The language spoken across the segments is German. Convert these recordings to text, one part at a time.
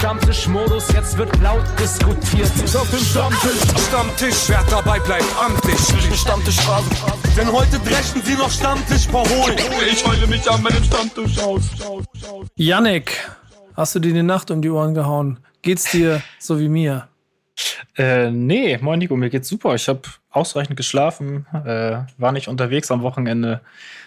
Stammtischmodus, jetzt wird laut diskutiert. Ist auf dem Stammtisch, Stammtisch, wer dabei bleibt, amtlich. Stammtisch Phase. Denn heute dreschen sie noch Stammtisch verholen. Ich heule mich an meinem Stammtisch aus. Yannick, hast du dir die Nacht um die Ohren gehauen? Geht's dir so wie mir? Äh, nee, moin Nico, mir geht's super. Ich habe ausreichend geschlafen, äh, war nicht unterwegs am Wochenende.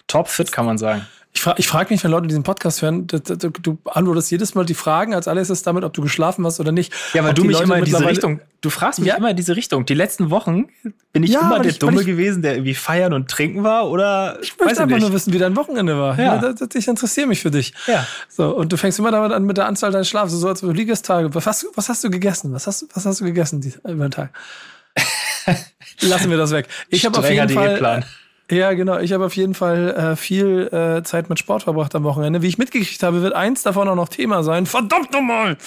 Topfit, kann man sagen. Ich frage ich frag mich, wenn Leute diesen Podcast hören, du, du, du antwortest jedes Mal die Fragen, als alles ist damit, ob du geschlafen hast oder nicht. Ja, weil du mich Leute immer in diese Richtung, du fragst mich Ja. immer in diese Richtung. Die letzten Wochen bin ich Ja, immer der ich- Dumme ich- gewesen, der irgendwie feiern und trinken war oder Ich möchte einfach ich nur nicht. wissen, wie dein Wochenende war. Ja. Ja. das, ich interessiere mich für dich. Ja. So, und du fängst immer damit an mit der Anzahl deines Schlafs, so als du Liegestage. Was hast, was hast du gegessen? Was hast, was hast du gegessen über den Tag? Lassen wir das weg. Ich habe auf jeden Fall. Diätplan. Ja, genau. Ich habe auf jeden Fall äh, viel äh, Zeit mit Sport verbracht am Wochenende. Wie ich mitgekriegt habe, wird eins davon auch noch Thema sein. Verdammt nochmal!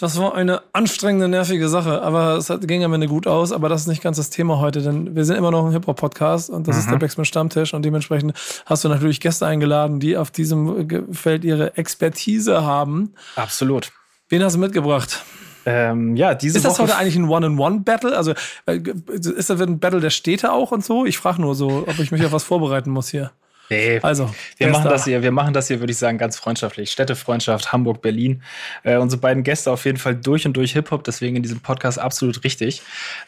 Das war eine anstrengende, nervige Sache, aber es hat, ging am Ende gut aus. Aber das ist nicht ganz das Thema heute, denn wir sind immer noch ein Hip-Hop-Podcast und das ist der Backspin Stammtisch und dementsprechend hast du natürlich Gäste eingeladen, die auf diesem Feld ihre Expertise haben. Absolut. Wen hast du mitgebracht? Ähm, ja, diese Ist das Woche heute eigentlich ein One-on-One-Battle? Also äh, ist das ein Battle der Städte auch und so? Ich frage nur so, ob ich mich auf was vorbereiten muss hier. Nee, Also, wir machen da? das hier, wir machen das hier, würde ich sagen, ganz freundschaftlich. Städtefreundschaft, Hamburg, Berlin. Äh, unsere beiden Gäste auf jeden Fall durch und durch Hip-Hop, deswegen in diesem Podcast absolut richtig.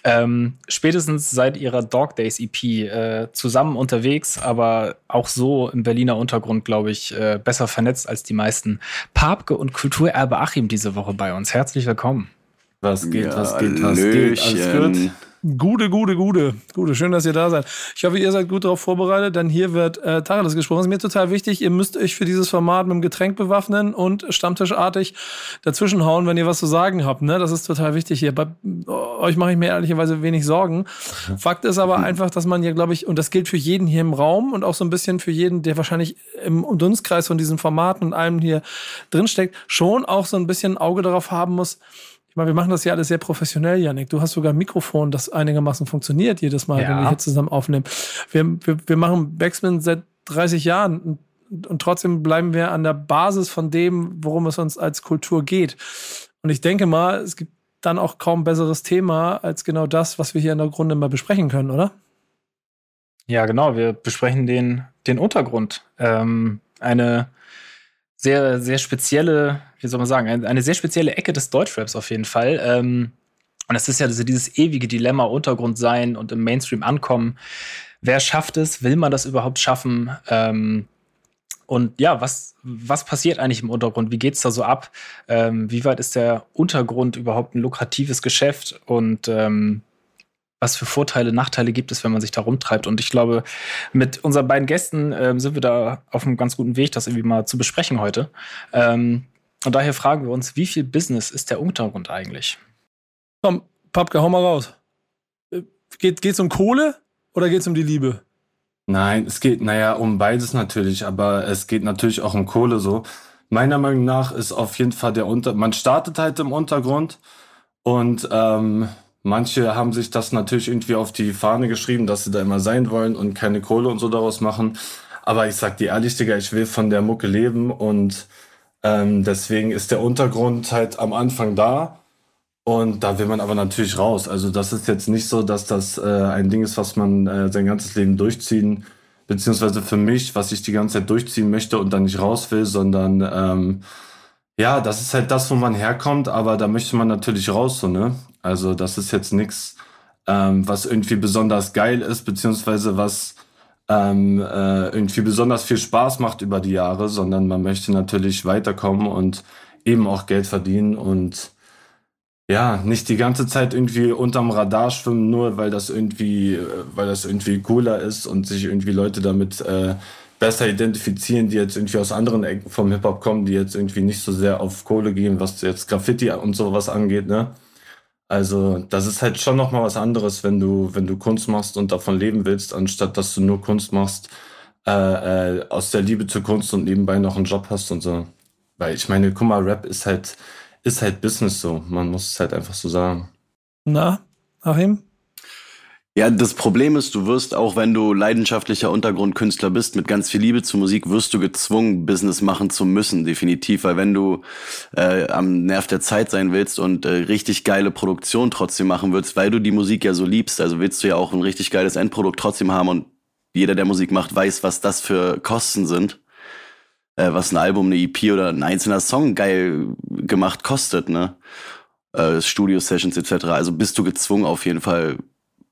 Ähm, spätestens seit ihrer Dog Days EP äh, zusammen unterwegs, aber auch so im Berliner Untergrund, glaube ich, äh, besser vernetzt als die meisten. Papke und Kulturerbe Achim diese Woche bei uns. Herzlich willkommen. Was geht, was geht, was geht? Alles gut? Gute, gute, gute. Gute, schön, dass ihr da seid. Ich hoffe, ihr seid gut darauf vorbereitet, denn hier wird äh, Tacheles gesprochen. Das ist mir total wichtig. Ihr müsst euch für dieses Format mit einem Getränk bewaffnen und stammtischartig dazwischenhauen, wenn ihr was zu sagen habt. Ne? Das ist total wichtig hier. Bei euch mache ich mir ehrlicherweise wenig Sorgen. Fakt ist aber einfach, dass man ja, glaube ich, und das gilt für jeden hier im Raum und auch so ein bisschen für jeden, der wahrscheinlich im Dunstkreis von diesen Formaten und allem hier drinsteckt, schon auch so ein bisschen ein Auge darauf haben muss, ich meine, wir machen das ja alles sehr professionell, Janik. Du hast sogar ein Mikrofon, das einigermaßen funktioniert jedes Mal, Ja. wenn wir hier zusammen aufnehmen. Wir, wir, wir machen Backspin seit 30 Jahren und, und trotzdem bleiben wir an der Basis von dem, worum es uns als Kultur geht. Und ich denke mal, es gibt dann auch kaum besseres Thema als genau das, was wir hier in der Grunde mal besprechen können, oder? Ja, genau. Wir besprechen den, den Untergrund. Ähm, eine sehr, sehr spezielle, wie soll man sagen, eine, sehr spezielle Ecke des Deutschraps auf jeden Fall. Ähm, und es ist ja dieses ewige Dilemma, Untergrund sein und im Mainstream ankommen. Wer schafft es? Will man das überhaupt schaffen? Ähm, und ja, was, was passiert eigentlich im Untergrund? Wie geht's da so ab? Ähm, wie weit ist der Untergrund überhaupt ein lukratives Geschäft? Und ähm, was für Vorteile, Nachteile gibt es, wenn man sich da rumtreibt? Und ich glaube, mit unseren beiden Gästen ähm, sind wir da auf einem ganz guten Weg, das irgendwie mal zu besprechen heute. Ähm, und daher fragen wir uns, wie viel Business ist der Untergrund eigentlich? Komm, Papke, hau mal raus. Äh, Geht, geht's um Kohle oder geht's um die Liebe? Nein, es geht, naja, um beides natürlich, aber es geht natürlich auch um Kohle so. Meiner Meinung nach ist auf jeden Fall der Unter, man startet halt im Untergrund und ähm, manche haben sich das natürlich irgendwie auf die Fahne geschrieben, dass sie da immer sein wollen und keine Kohle und so daraus machen. Aber ich sag dir ehrlich, Digga, ich will von der Mucke leben und ähm, deswegen ist der Untergrund halt am Anfang da. Und da will man aber natürlich raus. Also das ist jetzt nicht so, dass das äh, ein Ding ist, was man äh, sein ganzes Leben durchziehen, beziehungsweise für mich, was ich die ganze Zeit durchziehen möchte und dann nicht raus will, sondern ähm, ja, das ist halt das, wo man herkommt, aber da möchte man natürlich raus, so, ne? Also das ist jetzt nichts, ähm, was irgendwie besonders geil ist, beziehungsweise was ähm, äh, irgendwie besonders viel Spaß macht über die Jahre, sondern man möchte natürlich weiterkommen und eben auch Geld verdienen und ja, nicht die ganze Zeit irgendwie unterm Radar schwimmen, nur weil das irgendwie, äh, weil das irgendwie cooler ist und sich irgendwie Leute damit äh, besser identifizieren, die jetzt irgendwie aus anderen Ecken vom Hip-Hop kommen, die jetzt irgendwie nicht so sehr auf Kohle gehen, was jetzt Graffiti und sowas angeht, ne? Also, das ist halt schon nochmal was anderes, wenn du, wenn du Kunst machst und davon leben willst, anstatt dass du nur Kunst machst, äh, äh, aus der Liebe zur Kunst und nebenbei noch einen Job hast und so. Weil ich meine, guck mal, Rap ist halt, ist halt Business so. Man muss es halt einfach so sagen. Na, Achim? Ja, das Problem ist, du wirst auch, wenn du leidenschaftlicher Untergrundkünstler bist, mit ganz viel Liebe zur Musik, wirst du gezwungen, Business machen zu müssen, definitiv. Weil wenn du äh, am Nerv der Zeit sein willst und äh, richtig geile Produktion trotzdem machen willst, weil du die Musik ja so liebst, also willst du ja auch ein richtig geiles Endprodukt trotzdem haben und jeder, der Musik macht, weiß, was das für Kosten sind. Äh, was ein Album, eine EP oder ein einzelner Song geil gemacht kostet, ne? Äh, Studio-Sessions etc. Also bist du gezwungen, auf jeden Fall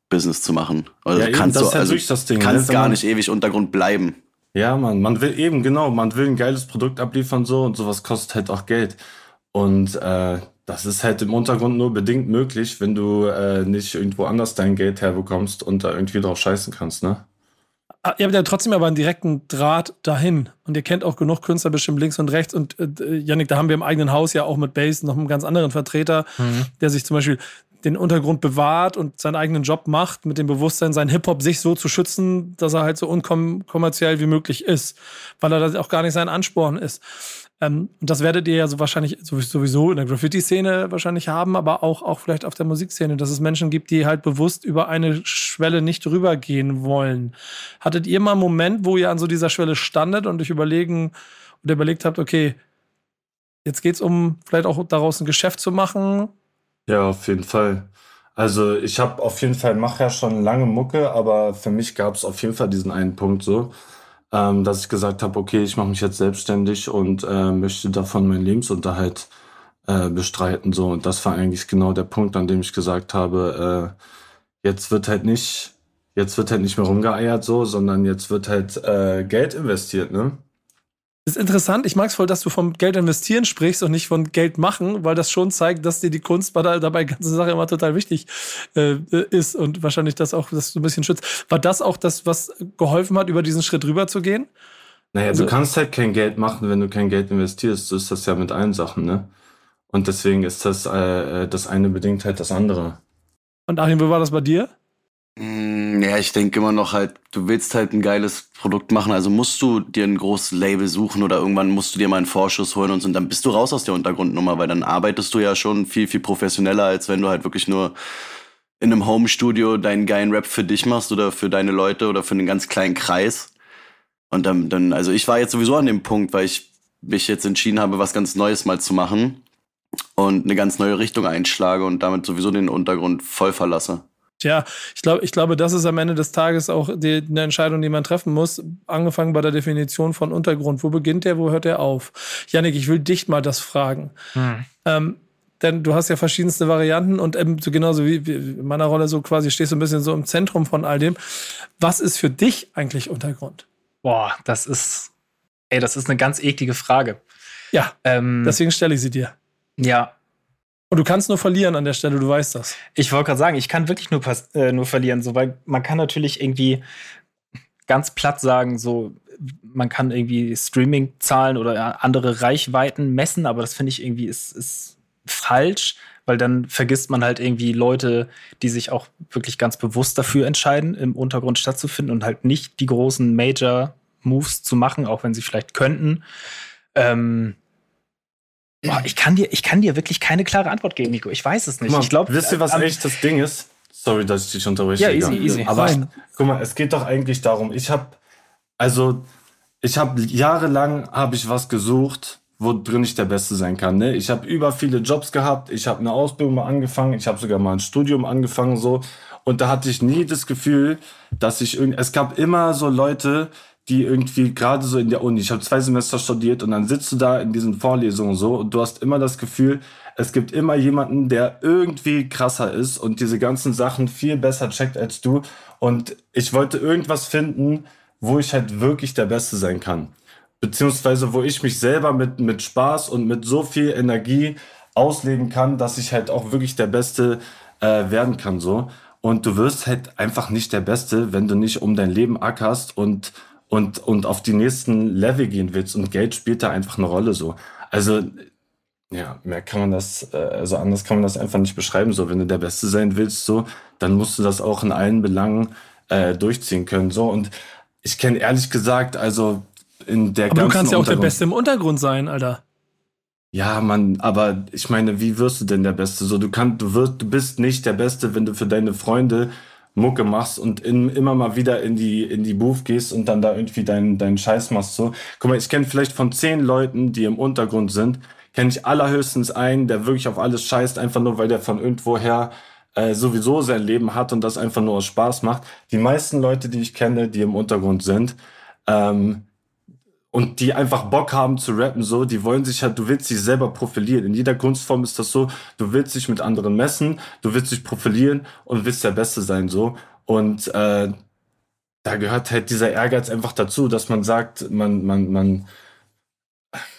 Business zu machen. Also Ja, eben, kannst das du ist ja also das Ding, kannst ne? gar nicht ewig Untergrund bleiben. Ja, man, man will eben, genau, man will ein geiles Produkt abliefern so und sowas kostet halt auch Geld. Und äh, das ist halt im Untergrund nur bedingt möglich, wenn du äh, nicht irgendwo anders dein Geld herbekommst und da irgendwie drauf scheißen kannst, ne? Ah, Ihr habt ja trotzdem aber einen direkten Draht dahin. Und ihr kennt auch genug Künstler bestimmt links und rechts. Und äh, Yannick, da haben wir im eigenen Haus ja auch mit Bass noch einen ganz anderen Vertreter, der sich zum Beispiel den Untergrund bewahrt und seinen eigenen Job macht, mit dem Bewusstsein, seinen Hip-Hop sich so zu schützen, dass er halt so unkommerziell wie möglich ist, weil er das auch gar nicht sein Ansporn ist. Ähm, und das werdet ihr ja so wahrscheinlich sowieso in der Graffiti-Szene wahrscheinlich haben, aber auch, auch vielleicht auf der Musikszene, dass es Menschen gibt, die halt bewusst über eine Schwelle nicht rübergehen wollen. Hattet ihr mal einen Moment, wo ihr an so dieser Schwelle standet und euch überlegen oder überlegt habt, okay, jetzt geht's um vielleicht auch daraus ein Geschäft zu machen? Ja, auf jeden Fall. Also ich habe auf jeden Fall, mache ja schon lange Mucke, aber für mich gab es auf jeden Fall diesen einen Punkt so, ähm, dass ich gesagt habe, okay, ich mache mich jetzt selbstständig und äh, möchte davon meinen Lebensunterhalt äh, bestreiten. So. Und das war eigentlich genau der Punkt, an dem ich gesagt habe, äh, jetzt wird halt nicht, jetzt wird halt nicht mehr rumgeeiert so, sondern jetzt wird halt äh, Geld investiert, ne? Das ist interessant. Ich mag es voll, dass du vom Geld investieren sprichst und nicht von Geld machen, weil das schon zeigt, dass dir die Kunst bei der dabei ganze Sache immer total wichtig äh, ist und wahrscheinlich das auch, dass du ein bisschen schützt. War das auch das, was geholfen hat, über diesen Schritt rüber zu gehen? Naja, Also- du kannst halt kein Geld machen, wenn du kein Geld investierst. So ist das ja mit allen Sachen, ne? Und deswegen ist das, äh, äh, das eine bedingt halt das andere. Und Achim, wie war das bei dir? Mm, Ja, ich denke immer noch halt, du willst halt ein geiles Produkt machen, also musst du dir ein großes Label suchen oder irgendwann musst du dir mal einen Vorschuss holen und so, und dann bist du raus aus der Untergrundnummer, weil dann arbeitest du ja schon viel, viel professioneller, als wenn du halt wirklich nur in einem Home-Studio deinen geilen Rap für dich machst oder für deine Leute oder für einen ganz kleinen Kreis. Und dann, dann, also ich war jetzt sowieso an dem Punkt, weil ich mich jetzt entschieden habe, was ganz Neues mal zu machen und eine ganz neue Richtung einschlage und damit sowieso den Untergrund voll verlasse. Tja, ich glaube, ich glaube, das ist am Ende des Tages auch die, eine Entscheidung, die man treffen muss. Angefangen bei der Definition von Untergrund. Wo beginnt der, wo hört er auf? Yannick, ich will dich mal das fragen. Ähm, denn du hast ja verschiedenste Varianten und eben so genauso wie, wie in meiner Rolle so quasi stehst du ein bisschen so im Zentrum von all dem. Was ist für dich eigentlich Untergrund? Boah, das ist, ey, das ist eine ganz eklige Frage. Ja, Ähm, deswegen stelle ich sie dir. ja, Und du kannst nur verlieren an der Stelle, du weißt das. Ich wollte gerade sagen, ich kann wirklich nur, äh, nur verlieren, so, weil man kann natürlich irgendwie ganz platt sagen, so, man kann irgendwie Streaming-Zahlen oder ja, andere Reichweiten messen, aber das finde ich irgendwie ist, ist falsch, weil dann vergisst man halt irgendwie Leute, die sich auch wirklich ganz bewusst dafür entscheiden, im Untergrund stattzufinden und halt nicht die großen Major-Moves zu machen, auch wenn sie vielleicht könnten. Ähm, boah, ich, kann dir, ich kann dir wirklich keine klare Antwort geben, Nico. Ich weiß es nicht. Mal, ich glaube, wisst ihr, was am- echt das Ding ist? Sorry, dass ich dich unterbreche. Ja, easy, easy. Aber Fein. guck mal, es geht doch eigentlich darum, ich habe, also, ich habe jahrelang habe ich was gesucht, wo drin ich der Beste sein kann. Ne? Ich habe über viele Jobs gehabt, ich habe eine Ausbildung mal angefangen, ich habe sogar mal ein Studium angefangen so und da hatte ich nie das Gefühl, dass ich irgend, es gab immer so Leute, die irgendwie gerade so in der Uni, ich habe zwei Semester studiert und dann sitzt du da in diesen Vorlesungen so und du hast immer das Gefühl, es gibt immer jemanden, der irgendwie krasser ist und diese ganzen Sachen viel besser checkt als du und ich wollte irgendwas finden, wo ich halt wirklich der Beste sein kann beziehungsweise wo ich mich selber mit, mit Spaß und mit so viel Energie ausleben kann, dass ich halt auch wirklich der Beste äh, werden kann so. Und du wirst halt einfach nicht der Beste, wenn du nicht um dein Leben ackerst und, und, und auf die nächsten Level gehen willst. Und Geld spielt da einfach eine Rolle so. Also, ja, mehr kann man das, äh, also anders kann man das einfach nicht beschreiben. So, wenn du der Beste sein willst, so, dann musst du das auch in allen Belangen äh, durchziehen können. So, und ich kenne ehrlich gesagt, also in der Aber du ganzen kannst ja auch der Beste im Untergrund sein, Alter. ja, Mann, aber ich meine, wie wirst du denn der Beste? So, du kannst, du wirst, du bist nicht der Beste, wenn du für deine Freunde Mucke machst und in, immer mal wieder in die, in die Booth gehst und dann da irgendwie deinen deinen Scheiß machst. So. Guck mal, ich kenne vielleicht von zehn Leuten, die im Untergrund sind, kenne ich allerhöchstens einen, der wirklich auf alles scheißt, einfach nur, weil der von irgendwoher äh, sowieso sein Leben hat und das einfach nur aus Spaß macht. Die meisten Leute, die ich kenne, die im Untergrund sind, ähm, und die einfach Bock haben zu rappen, so, die wollen sich halt, du willst dich selber profilieren. In jeder Kunstform ist das so, du willst dich mit anderen messen, du willst dich profilieren und willst der Beste sein, so. Und äh, da gehört halt dieser Ehrgeiz einfach dazu, dass man sagt, man, man, man,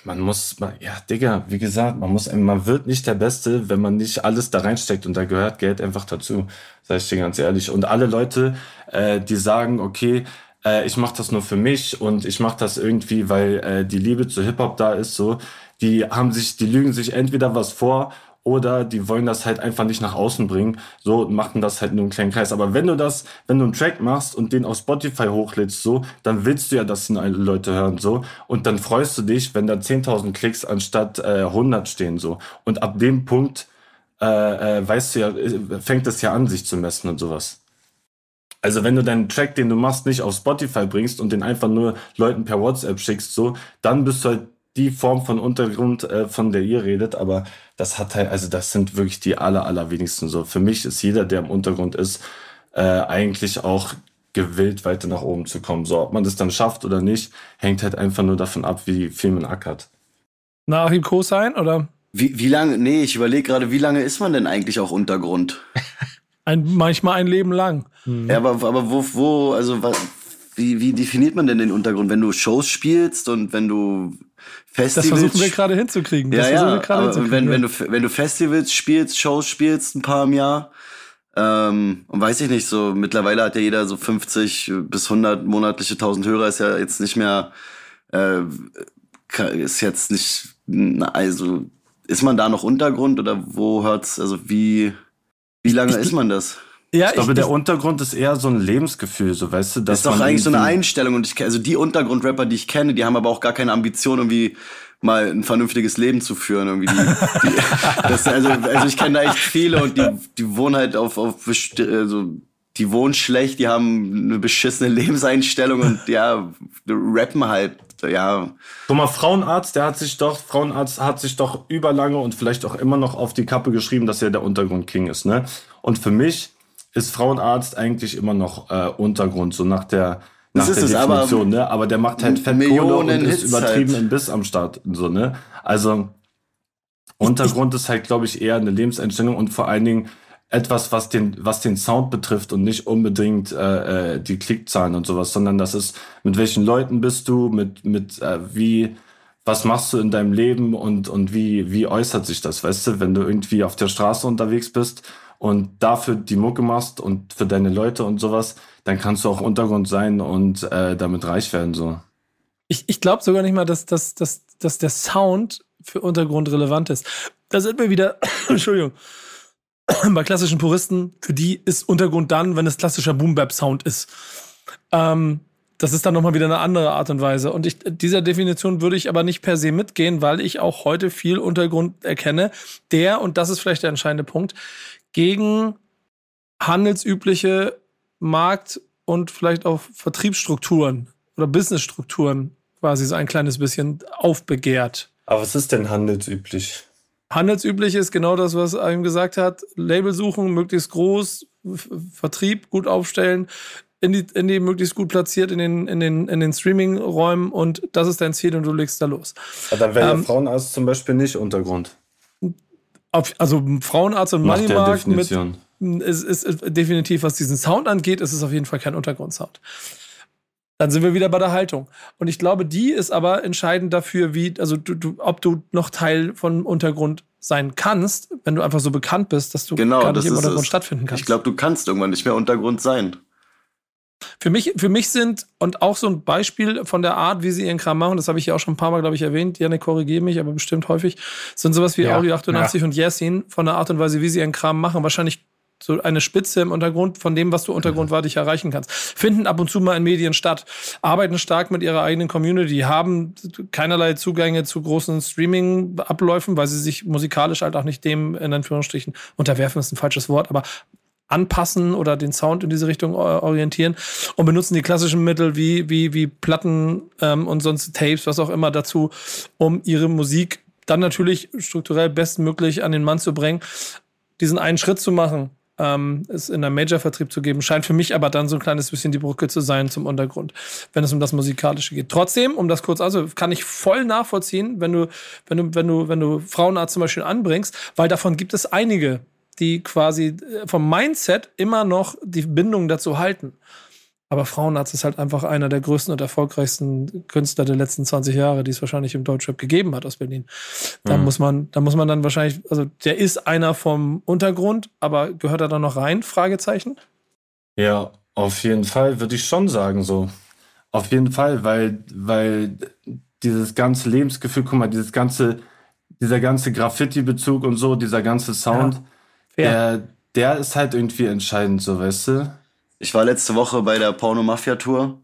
man muss, man, ja, Digga, wie gesagt, man muss, man wird nicht der Beste, wenn man nicht alles da reinsteckt und da gehört Geld einfach dazu, sag ich dir ganz ehrlich. Und alle Leute, äh, die sagen, okay, äh, ich mache das nur für mich und ich mache das irgendwie, weil äh, die Liebe zu Hip-Hop da ist, so, die haben sich, die lügen sich entweder was vor oder die wollen das halt einfach nicht nach außen bringen, so und machen das halt nur einen kleinen Kreis. Aber wenn du das, wenn du einen Track machst und den auf Spotify hochlädst, so, dann willst du ja, dass ihn alle Leute hören, so, und dann freust du dich, wenn da 10.000 Klicks anstatt äh, 100 stehen, so. Und ab dem Punkt, äh, äh, weißt du ja, äh, fängt es ja an, sich zu messen und sowas. Also wenn du deinen Track, den du machst, nicht auf Spotify bringst und den einfach nur Leuten per WhatsApp schickst, so, dann bist du halt die Form von Untergrund, äh, von der ihr redet, aber das hat halt, also das sind wirklich die aller, allerwenigsten so. Für mich ist jeder, der im Untergrund ist, äh, eigentlich auch gewillt, weiter nach oben zu kommen. So, ob man das dann schafft oder nicht, hängt halt einfach nur davon ab, wie viel man ackert. Nach ihm Co-Sein oder? Wie, wie lange, nee, ich überlege gerade, wie lange ist man denn eigentlich auch Untergrund? Ein, manchmal ein Leben lang. Ja, aber, aber wo, wo, also was, wie, wie definiert man denn den Untergrund? Wenn du Shows spielst und wenn du Das Festivals. versuchen wir gerade hinzukriegen. Das ja, versuchen ja, wir gerade aber hinzukriegen. wenn, ja. wenn, du, wenn du Festivals spielst, Shows spielst, ein paar im Jahr, ähm, und weiß ich nicht, so mittlerweile hat ja jeder so 50 bis 100 monatliche 1000 Hörer, ist ja jetzt nicht mehr, äh, ist jetzt nicht, na, also ist man da noch Untergrund oder wo hört's, also wie, wie lange ist man das? Ja, Ich glaube, der Untergrund ist eher so ein Lebensgefühl, so weißt du, dass Das ist doch eigentlich so eine Einstellung und ich also die Untergrundrapper, die ich kenne, die haben aber auch gar keine Ambition irgendwie mal ein vernünftiges Leben zu führen irgendwie. Die, die, das, also, also ich kenne da echt viele und die, die wohnen halt auf auf also die wohnen schlecht, die haben eine beschissene Lebenseinstellung und ja rappen halt ja Guck mal, Frauenarzt, der hat sich doch, Frauenarzt hat sich doch überlange und vielleicht auch immer noch auf die Kappe geschrieben, dass er der Untergrund-King ist, ne? Und für mich ist Frauenarzt eigentlich immer noch äh, Untergrund, so nach der, nach Das ist der es, aber Definition, ne? Aber der macht halt Fettkohle Millionen und ist Hits übertrieben halt. im Biss am Start, so, ne? Also, Untergrund ist halt, glaube ich, eher eine Lebenseinstellung und vor allen Dingen etwas, was den, was den Sound betrifft und nicht unbedingt äh, äh, die Klickzahlen und sowas, sondern das ist, mit welchen Leuten bist du, mit, mit äh, wie, was machst du in deinem Leben und, und wie, wie äußert sich das, weißt du, wenn du irgendwie auf der Straße unterwegs bist und dafür die Mucke machst und für deine Leute und sowas, dann kannst du auch Untergrund sein und äh, damit reich werden, so. Ich, ich glaube sogar nicht mal, dass, dass, dass, dass der Sound für Untergrund relevant ist. Da sind wir wieder, Entschuldigung, bei klassischen Puristen, für die ist Untergrund dann, wenn es klassischer Boom-Bap-Sound ist. Ähm, das ist dann nochmal wieder eine andere Art und Weise. Und ich, dieser Definition würde ich aber nicht per se mitgehen, weil ich auch heute viel Untergrund erkenne, der, und das ist vielleicht der entscheidende Punkt, gegen handelsübliche Markt- und vielleicht auch Vertriebsstrukturen oder Businessstrukturen quasi so ein kleines bisschen aufbegehrt. Aber was ist denn handelsüblich? Handelsüblich ist genau das, was er ihm gesagt hat. Label suchen, möglichst groß, Vertrieb gut aufstellen, in die, in die möglichst gut platziert in den, in den, in den Streaming-Räumen und das ist dein Ziel und du legst da los. Ja, dann wäre Ähm, ja Frauenarzt zum Beispiel nicht Untergrund. Auf, also Frauenarzt und Moneymarkt mit, ist, ist, ist definitiv, was diesen Sound angeht, ist es auf jeden Fall kein Untergrundsound. Dann sind wir wieder bei der Haltung. Und ich glaube, die ist aber entscheidend dafür, wie, also du, du, ob du noch Teil von Untergrund sein kannst, wenn du einfach so bekannt bist, dass du genau gar das nicht im ist Untergrund es. stattfinden kannst. Ich glaube, du kannst irgendwann nicht mehr Untergrund sein. Für mich, für mich sind, und auch so ein Beispiel von der Art, wie sie ihren Kram machen, das habe ich ja auch schon ein paar Mal, glaube ich, erwähnt, Janik, korrigiere mich, aber bestimmt häufig, sind sowas wie Ja, Audio 88 und Yasin von der Art und Weise, wie sie ihren Kram machen, wahrscheinlich so eine Spitze im Untergrund von dem, was du untergrundwartig erreichen kannst. Finden ab und zu mal in Medien statt, arbeiten stark mit ihrer eigenen Community, haben keinerlei Zugänge zu großen Streaming-Abläufen, weil sie sich musikalisch halt auch nicht dem, in Anführungsstrichen, unterwerfen. Ist ein falsches Wort, aber anpassen oder den Sound in diese Richtung orientieren und benutzen die klassischen Mittel wie, wie, wie Platten ähm, und sonst Tapes, was auch immer dazu, um ihre Musik dann natürlich strukturell bestmöglich an den Mann zu bringen, diesen einen Schritt zu machen, ähm, es in einem Major-Vertrieb zu geben, scheint für mich aber dann so ein kleines bisschen die Brücke zu sein zum Untergrund, wenn es um das Musikalische geht. Trotzdem, um das kurz also kann ich voll nachvollziehen, wenn du, wenn du, wenn du, wenn du Frauenarzt zum Beispiel anbringst, weil davon gibt es einige, die quasi äh, vom Mindset immer noch die Bindung dazu halten. Aber Frauenarzt ist halt einfach einer der größten und erfolgreichsten Künstler der letzten 20 Jahre, die es wahrscheinlich im Deutschrap gegeben hat aus Berlin. Da mhm. muss man, da muss man dann wahrscheinlich, also der ist einer vom Untergrund, aber gehört er da noch rein? Fragezeichen? Ja, auf jeden Fall würde ich schon sagen so. Auf jeden Fall, weil, weil dieses ganze Lebensgefühl, guck mal, dieses ganze, dieser ganze Graffiti-Bezug und so, dieser ganze Sound, ja, der, der ist halt irgendwie entscheidend, so weißt du. Ich war letzte Woche bei der Porno Mafia Tour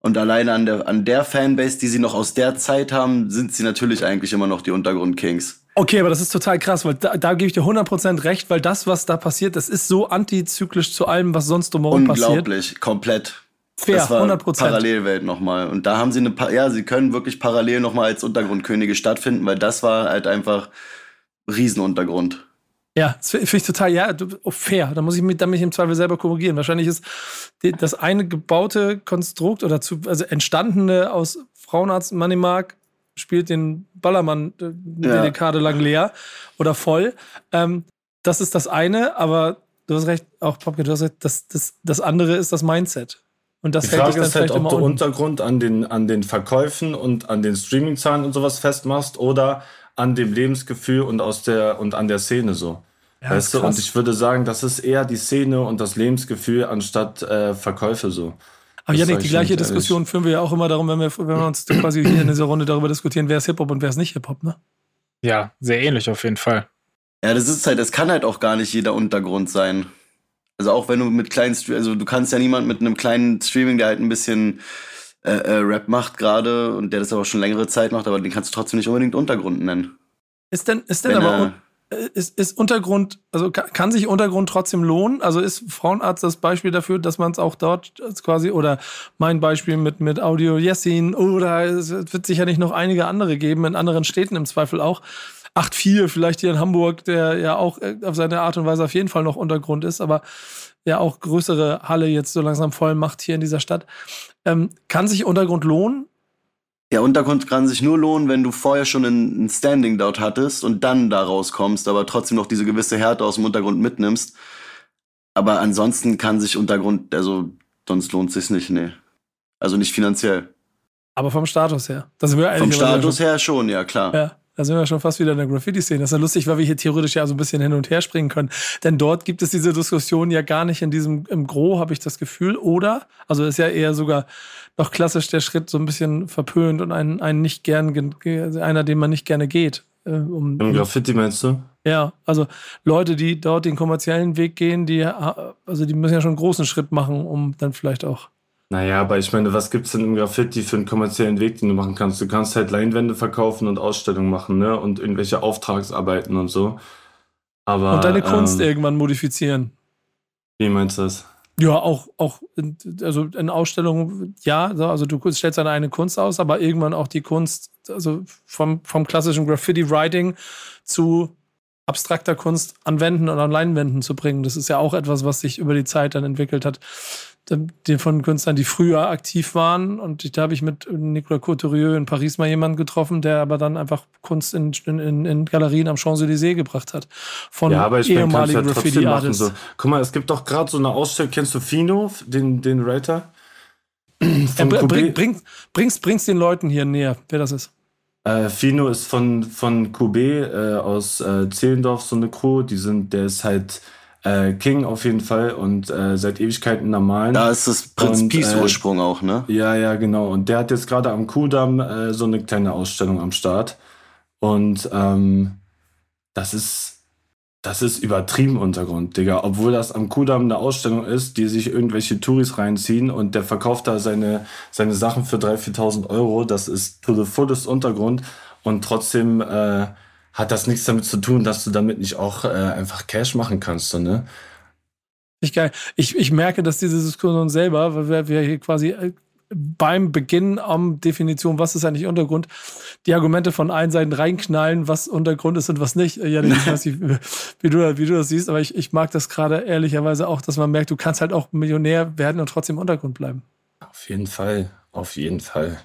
und alleine an der, an der Fanbase, die sie noch aus der Zeit haben, sind sie natürlich eigentlich immer noch die Untergrund-Kings. Okay, aber das ist total krass, weil da, da gebe ich dir 100% recht, weil das, was da passiert, das ist so antizyklisch zu allem, was sonst drumherum passiert. Unglaublich, komplett. Fair, das war 100%. Parallelwelt nochmal. Und da haben sie eine, ja, sie können wirklich parallel nochmal als Untergrundkönige stattfinden, weil das war halt einfach Riesenuntergrund. Ja, das finde ich total, ja, oh, fair. Da muss ich mich, dann mich im Zweifel selber korrigieren. Wahrscheinlich ist das eine gebaute Konstrukt oder zu, also entstandene aus Frauenarzt Moneymark spielt den Ballermann äh, eine ja. Dekade lang leer oder voll. Ähm, das ist das eine, aber du hast recht, auch Popke, du hast recht, das, das, das andere ist das Mindset. Und das Die Frage ist halt, ob du Untergrund an den, an den Verkäufen und an den Streaming-Zahlen und sowas festmachst oder an dem Lebensgefühl und aus der und an der Szene so. Ja, weißt du? Und ich würde sagen, das ist eher die Szene und das Lebensgefühl anstatt äh, Verkäufe so. Aber Janik, die gleiche Diskussion ehrlich. führen wir ja auch immer darum, wenn wir, wenn wir uns quasi hier in dieser Runde darüber diskutieren, wer ist Hip-Hop und wer ist nicht Hip-Hop, ne? Ja, sehr ähnlich auf jeden Fall. Ja, das ist halt, es kann halt auch gar nicht jeder Untergrund sein. Also auch wenn du mit kleinen, also du kannst ja niemand mit einem kleinen Streaming, der halt ein bisschen äh, äh, Rap macht gerade und der das aber schon längere Zeit macht, aber den kannst du trotzdem nicht unbedingt Untergrund nennen. Ist denn, ist denn wenn aber, ist, ist Untergrund, also kann, sich Untergrund trotzdem lohnen? Also ist Frauenarzt das Beispiel dafür, dass man es auch dort quasi, oder mein Beispiel mit, mit Audio Yessin, oder es wird sicher nicht noch einige andere geben, in anderen Städten im Zweifel auch. 8-4 vielleicht hier in Hamburg, der ja auch äh, auf seine Art und Weise auf jeden Fall noch Untergrund ist, aber ja auch größere Halle jetzt so langsam voll macht hier in dieser Stadt. Ähm, kann sich Untergrund lohnen? Der Untergrund kann sich nur lohnen, wenn du vorher schon ein Standing dort hattest und dann da rauskommst, aber trotzdem noch diese gewisse Härte aus dem Untergrund mitnimmst. Aber ansonsten kann sich Untergrund, also sonst lohnt sich's nicht, nee. Also nicht finanziell. Aber vom Status her. Das wir vom Status her schon, ja klar. Ja. Da sind wir schon fast wieder in der Graffiti-Szene. Das ist ja lustig, weil wir hier theoretisch ja so ein bisschen hin und her springen können. Denn dort gibt es diese Diskussion ja gar nicht in diesem, im Gro, habe ich das Gefühl. Oder, also ist ja eher sogar noch klassisch der Schritt so ein bisschen verpönt und ein, ein nicht gern, einer, den man nicht gerne geht. Äh, um, Im Graffiti meinst du? Ja, also Leute, die dort den kommerziellen Weg gehen, die, also die müssen ja schon einen großen Schritt machen, um dann vielleicht auch naja, aber ich meine, was gibt's denn im Graffiti für einen kommerziellen Weg, den du machen kannst? Du kannst halt Leinwände verkaufen und Ausstellungen machen, ne? Und irgendwelche Auftragsarbeiten und so. Aber, und deine Kunst ähm, irgendwann modifizieren. Wie meinst du das? Ja, auch, auch, in, also in Ausstellungen, ja, also du stellst deine eigene Kunst aus, aber irgendwann auch die Kunst, also vom, vom klassischen Graffiti-Writing zu abstrakter Kunst an Wänden und an Leinwänden zu bringen. Das ist ja auch etwas, was sich über die Zeit dann entwickelt hat den von Künstlern, die früher aktiv waren. Und da habe ich mit Nicolas Couturier in Paris mal jemanden getroffen, der aber dann einfach Kunst in, in, in Galerien am Champs-Élysées gebracht hat. Von ja, aber ich ehemaligen ja Graffiti-Artists. So. Guck mal, es gibt doch gerade so eine Ausstellung, kennst du Fino, den, den Writer? Ja, bring, bring, bring's, bring's den Leuten hier näher, wer das ist. Äh, Fino ist von, von Koubé äh, aus äh, Zehlendorf, so eine Crew. Die sind, der ist halt äh, King auf jeden Fall und äh, seit Ewigkeiten normalen. Da ist das Prinz und, Peace äh, Ursprung auch, ne? Ja, ja, genau. Und der hat jetzt gerade am Kudamm äh, so eine kleine Ausstellung am Start. Und ähm, das ist das ist übertrieben Untergrund, Digga. Obwohl das am Kudamm eine Ausstellung ist, die sich irgendwelche Touris reinziehen und der verkauft da seine, seine Sachen für 3.000, 4.000 Euro. Das ist to the fullest Untergrund. Und trotzdem äh, hat das nichts damit zu tun, dass du damit nicht auch äh, einfach Cash machen kannst, so, ne? Ich geil. Ich, ich merke, dass diese Diskussion selber, weil wir, wir hier quasi äh, beim Beginn am Definition, was ist eigentlich Untergrund, die Argumente von allen Seiten reinknallen, was Untergrund ist und was nicht. Ja, ich weiß nicht, wie du, wie du das siehst, aber ich, ich mag das gerade ehrlicherweise auch, dass man merkt, du kannst halt auch Millionär werden und trotzdem Untergrund bleiben. Auf jeden Fall, auf jeden Fall.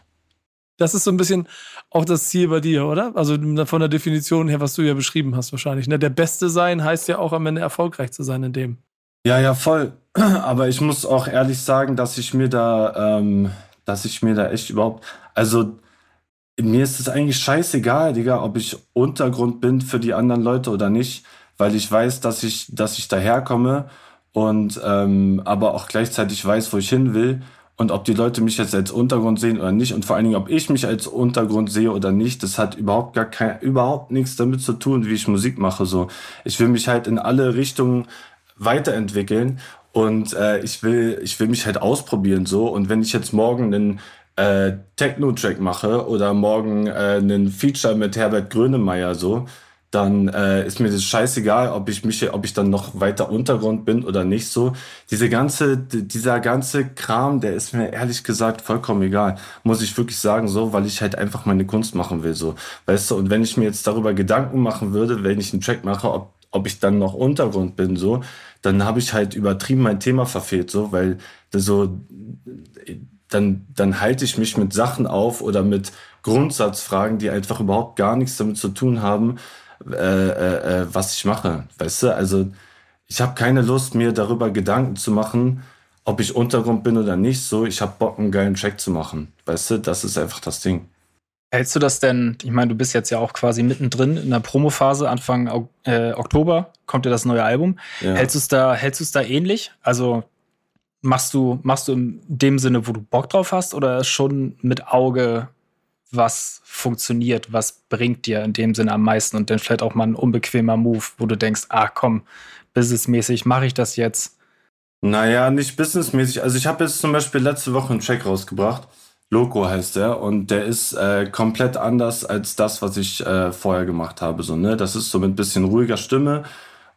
Das ist so ein bisschen auch das Ziel bei dir, oder? Also von der Definition her, was du ja beschrieben hast, wahrscheinlich. Ne? Der Beste sein heißt ja auch am Ende erfolgreich zu sein in dem. Ja, ja, voll. Aber ich muss auch ehrlich sagen, dass ich mir da, ähm, dass ich mir da echt überhaupt, also mir ist es eigentlich scheißegal, Digga, ob ich Untergrund bin für die anderen Leute oder nicht, weil ich weiß, dass ich, dass ich daherkomme und ähm, aber auch gleichzeitig weiß, wo ich hin will und ob die Leute mich jetzt als Untergrund sehen oder nicht und vor allen Dingen, ob ich mich als Untergrund sehe oder nicht, das hat überhaupt gar kein, überhaupt nichts damit zu tun, wie ich Musik mache. So, ich will mich halt in alle Richtungen weiterentwickeln und äh, ich will, ich will mich halt ausprobieren so. Und wenn ich jetzt morgen einen äh, Techno-Track mache oder morgen äh, einen Feature mit Herbert Grönemeyer so, dann äh, ist mir das scheißegal, ob ich mich, ob ich dann noch weiter Untergrund bin oder nicht so. Diese ganze, dieser ganze Kram, der ist mir ehrlich gesagt vollkommen egal, muss ich wirklich sagen so, weil ich halt einfach meine Kunst machen will so, weißt du. Und wenn ich mir jetzt darüber Gedanken machen würde, wenn ich einen Track mache, ob ob ich dann noch Untergrund bin so, dann habe ich halt übertrieben mein Thema verfehlt so, weil so dann dann halte ich mich mit Sachen auf oder mit Grundsatzfragen, die einfach überhaupt gar nichts damit zu tun haben äh, äh, äh, was ich mache. Weißt du, also ich habe keine Lust, mir darüber Gedanken zu machen, ob ich Untergrund bin oder nicht. So, ich habe Bock, einen geilen Track zu machen. Weißt du, das ist einfach das Ding. Hältst du das denn, ich meine, du bist jetzt ja auch quasi mittendrin in der Promophase, Anfang äh, Oktober kommt ja das neue Album. Ja. Hältst du es da, hältst du es da ähnlich? Also machst du, machst du in dem Sinne, wo du Bock drauf hast, oder schon mit Auge was funktioniert, was bringt dir in dem Sinne am meisten und dann vielleicht auch mal ein unbequemer Move, wo du denkst, ah komm, businessmäßig mache ich das jetzt. Naja, nicht businessmäßig. Also ich habe jetzt zum Beispiel letzte Woche einen Track rausgebracht. Loco heißt der und der ist äh, komplett anders als das, was ich äh, vorher gemacht habe. So, ne? Das ist so mit ein bisschen ruhiger Stimme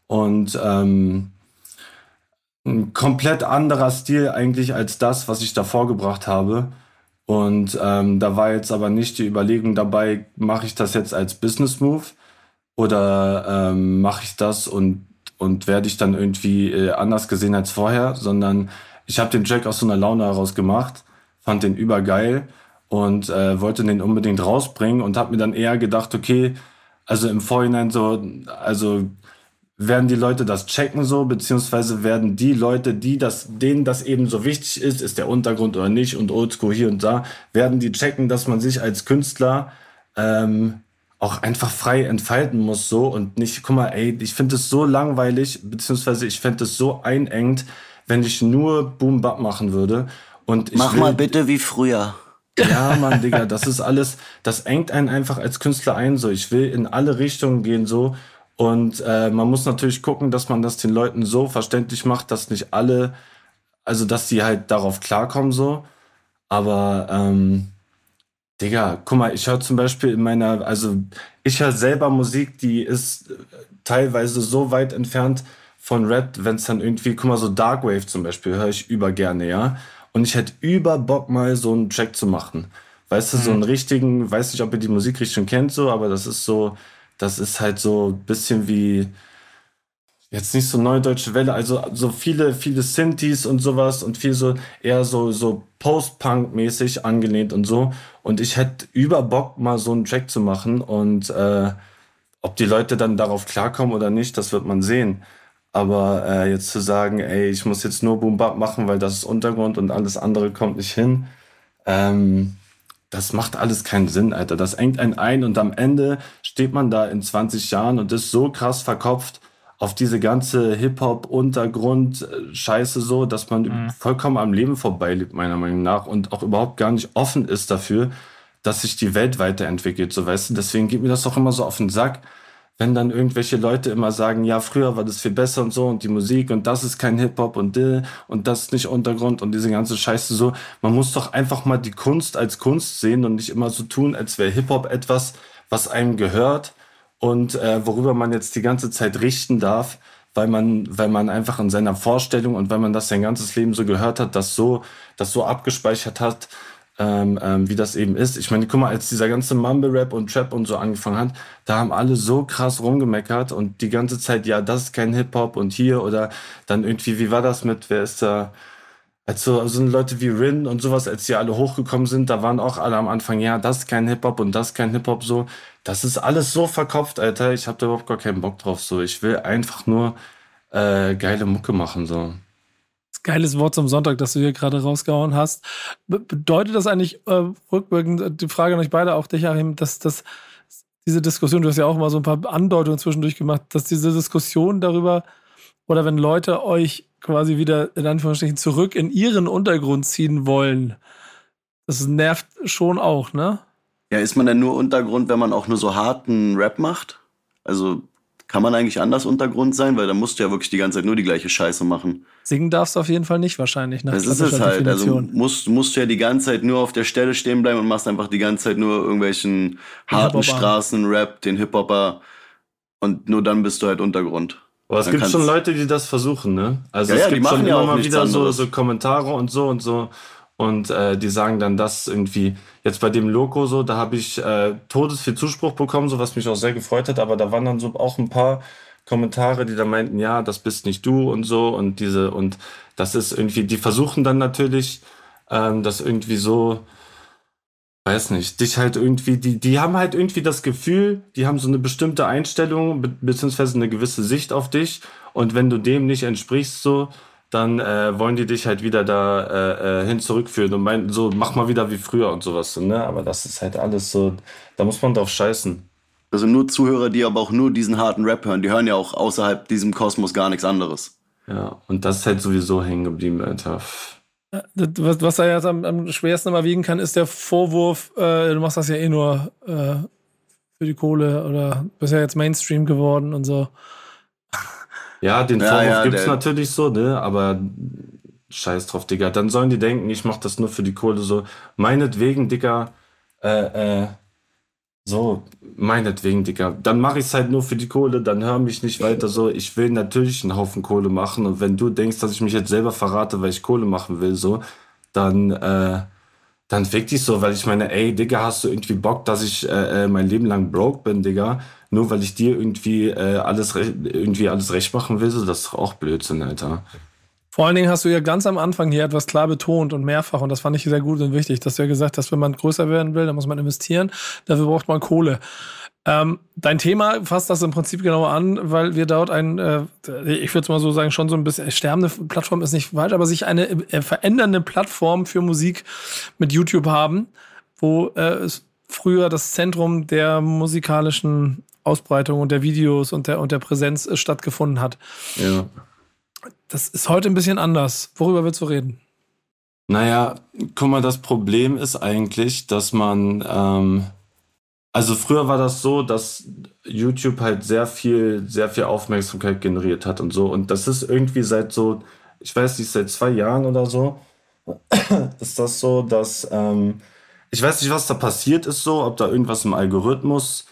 und ähm, ein komplett anderer Stil eigentlich als das, was ich davor gebracht habe. Und ähm, da war jetzt aber nicht die Überlegung dabei, mache ich das jetzt als Business Move oder ähm, mache ich das und, und werde ich dann irgendwie äh, anders gesehen als vorher, sondern ich habe den Jack aus so einer Laune heraus gemacht, fand den übergeil und äh, wollte den unbedingt rausbringen und habe mir dann eher gedacht, okay, also im Vorhinein so, also werden die Leute das checken so, beziehungsweise werden die Leute, die das, denen das eben so wichtig ist, ist der Untergrund oder nicht und Oldschool hier und da, werden die checken, dass man sich als Künstler ähm, auch einfach frei entfalten muss so und nicht, guck mal, ey, ich finde es so langweilig, beziehungsweise ich fände es so einengt, wenn ich nur Boom Bap machen würde. Und ich Mach will, mal bitte wie früher. Ja, Mann, Digga, das ist alles, das engt einen einfach als Künstler ein so. Ich will in alle Richtungen gehen so und äh, man muss natürlich gucken, dass man das den Leuten so verständlich macht, dass nicht alle, also dass die halt darauf klarkommen so. Aber ähm, Digga, guck mal, ich höre zum Beispiel in meiner, also ich höre selber Musik, die ist teilweise so weit entfernt von Red, wenn es dann irgendwie, guck mal, so Darkwave zum Beispiel höre ich über gerne, ja. Und ich hätte über Bock mal so einen Track zu machen. Weißt du, mhm. so einen richtigen, weiß nicht, ob ihr die Musikrichtung kennt, so, aber das ist so, das ist halt so ein bisschen wie, jetzt nicht so neue deutsche Welle, also so viele, viele Synthes und sowas und viel so eher so, so Post-Punk-mäßig angelehnt und so. Und ich hätte über Bock, mal so einen Track zu machen und äh, ob die Leute dann darauf klarkommen oder nicht, das wird man sehen. Aber äh, jetzt zu sagen, ey, ich muss jetzt nur Boom Bap machen, weil das ist Untergrund und alles andere kommt nicht hin, ähm, das macht alles keinen Sinn, Alter. Das engt einen ein und am Ende steht man da in 20 Jahren und ist so krass verkopft auf diese ganze Hip-Hop-Untergrund-Scheiße so, dass man mhm. vollkommen am Leben vorbeilebt, meiner Meinung nach, und auch überhaupt gar nicht offen ist dafür, dass sich die Welt weiterentwickelt, so weißt du. Deswegen geht mir das auch immer so auf den Sack, wenn dann irgendwelche Leute immer sagen, ja, früher war das viel besser und so und die Musik und das ist kein Hip-Hop und dill und das ist nicht Untergrund und diese ganze Scheiße so. Man muss doch einfach mal die Kunst als Kunst sehen und nicht immer so tun, als wäre Hip-Hop etwas, was einem gehört und äh, worüber man jetzt die ganze Zeit richten darf, weil man, weil man einfach in seiner Vorstellung und weil man das sein ganzes Leben so gehört hat, das so, das so abgespeichert hat, ähm, ähm, wie das eben ist. Ich meine, guck mal, als dieser ganze Mumble-Rap und Trap und so angefangen hat, da haben alle so krass rumgemeckert und die ganze Zeit, ja, das ist kein Hip-Hop und hier oder dann irgendwie, wie war das mit, wer ist da? Als so, so Leute wie Rin und sowas, als die alle hochgekommen sind, da waren auch alle am Anfang, ja, das ist kein Hip-Hop und das ist kein Hip-Hop so. Das ist alles so verkopft, Alter. Ich habe da überhaupt gar keinen Bock drauf. So, ich will einfach nur äh, geile Mucke machen. So. Geiles Wort zum Sonntag, das du hier gerade rausgehauen hast. Be bedeutet das eigentlich äh, rückwirkend, äh, die Frage an euch beide, auch dich, Achim, dass, dass diese Diskussion, du hast ja auch mal so ein paar Andeutungen zwischendurch gemacht, dass diese Diskussion darüber, oder wenn Leute euch quasi wieder in Anführungsstrichen zurück in ihren Untergrund ziehen wollen, das nervt schon auch, ne? Ja, ist man denn nur Untergrund, wenn man auch nur so harten Rap macht? Also kann man eigentlich anders Untergrund sein? Weil da musst du ja wirklich die ganze Zeit nur die gleiche Scheiße machen. Singen darfst du auf jeden Fall nicht wahrscheinlich. Nach das ist es halt. Also musst, musst du ja die ganze Zeit nur auf der Stelle stehen bleiben und machst einfach die ganze Zeit nur irgendwelchen harten Straßenrap, den Hip-Hopper und nur dann bist du halt Untergrund. Aber es gibt schon Leute, die das versuchen, ne? Also ja, es ja, gibt schon ja immer mal wieder so, so Kommentare und so und so. Und äh, die sagen dann das irgendwie, jetzt bei dem Loco so, da habe ich äh, todesviel Zuspruch bekommen, so was mich auch sehr gefreut hat, aber da waren dann so auch ein paar Kommentare, die da meinten, ja, das bist nicht du und so. Und diese und das ist irgendwie, die versuchen dann natürlich, ähm, das irgendwie so, weiß nicht, dich halt irgendwie, die, die haben halt irgendwie das Gefühl, die haben so eine bestimmte Einstellung, be beziehungsweise eine gewisse Sicht auf dich. Und wenn du dem nicht entsprichst, so, dann äh, wollen die dich halt wieder da äh, äh, hin zurückführen und meinen, so, mach mal wieder wie früher und sowas. Ne? Aber das ist halt alles so, da muss man drauf scheißen. Also nur Zuhörer, die aber auch nur diesen harten Rap hören, die hören ja auch außerhalb diesem Kosmos gar nichts anderes. Ja, und das ist halt sowieso hängen geblieben, Alter. Was, was da jetzt am, am, schwersten immer wiegen kann, ist der Vorwurf, äh, du machst das ja eh nur äh, für die Kohle oder bist ja jetzt Mainstream geworden und so. Ja, den ja, Vorwurf ja, gibt's natürlich so, ne? Aber scheiß drauf, Digga. Dann sollen die denken, ich mach das nur für die Kohle so. Meinetwegen, Digga, äh, äh, so, meinetwegen, Digga. Dann mache ich es halt nur für die Kohle, dann hör mich nicht weiter so. Ich will natürlich einen Haufen Kohle machen und wenn du denkst, dass ich mich jetzt selber verrate, weil ich Kohle machen will, so, dann, äh, dann fick dich so, weil ich meine, ey, Digga, hast du irgendwie Bock, dass ich äh, äh mein Leben lang broke bin, Digga? Nur weil ich dir irgendwie äh, alles irgendwie alles recht machen will, das ist auch Blödsinn, Alter. Vor allen Dingen hast du ja ganz am Anfang hier etwas klar betont und mehrfach, und das fand ich sehr gut und wichtig, dass du ja gesagt hast, wenn man größer werden will, dann muss man investieren, dafür braucht man Kohle. Ähm, dein Thema fasst das im Prinzip genau an, weil wir dort ein, äh, ich würde es mal so sagen, schon so ein bisschen sterbende Plattform ist nicht falsch, aber sich eine äh, verändernde Plattform für Musik mit YouTube haben, wo äh, es früher das Zentrum der musikalischen Ausbreitung und der Videos und der, und der Präsenz äh, stattgefunden hat. Ja. Das ist heute ein bisschen anders. Worüber willst du reden? Naja, guck mal, das Problem ist eigentlich, dass man, ähm, also früher war das so, dass YouTube halt sehr viel, sehr viel Aufmerksamkeit generiert hat und so. Und das ist irgendwie seit so, ich weiß nicht, seit zwei Jahren oder so, ist das so, dass, ähm, ich weiß nicht, was da passiert ist so, ob da irgendwas im Algorithmus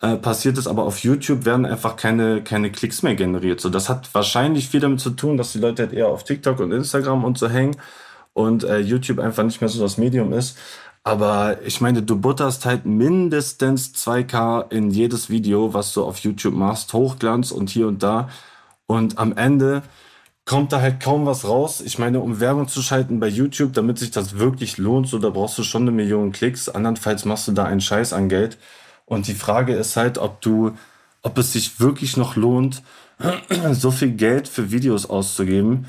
äh, passiert ist, aber auf YouTube werden einfach keine, keine Klicks mehr generiert. So, das hat wahrscheinlich viel damit zu tun, dass die Leute halt eher auf TikTok und Instagram und so hängen und äh, YouTube einfach nicht mehr so das Medium ist. Aber ich meine, du butterst halt mindestens 2K in jedes Video, was du auf YouTube machst, Hochglanz und hier und da. Und am Ende kommt da halt kaum was raus. Ich meine, um Werbung zu schalten bei YouTube, damit sich das wirklich lohnt, so da brauchst du schon eine Million Klicks. Andernfalls machst du da einen Scheiß an Geld. Und die Frage ist halt, ob du, ob es sich wirklich noch lohnt, so viel Geld für Videos auszugeben,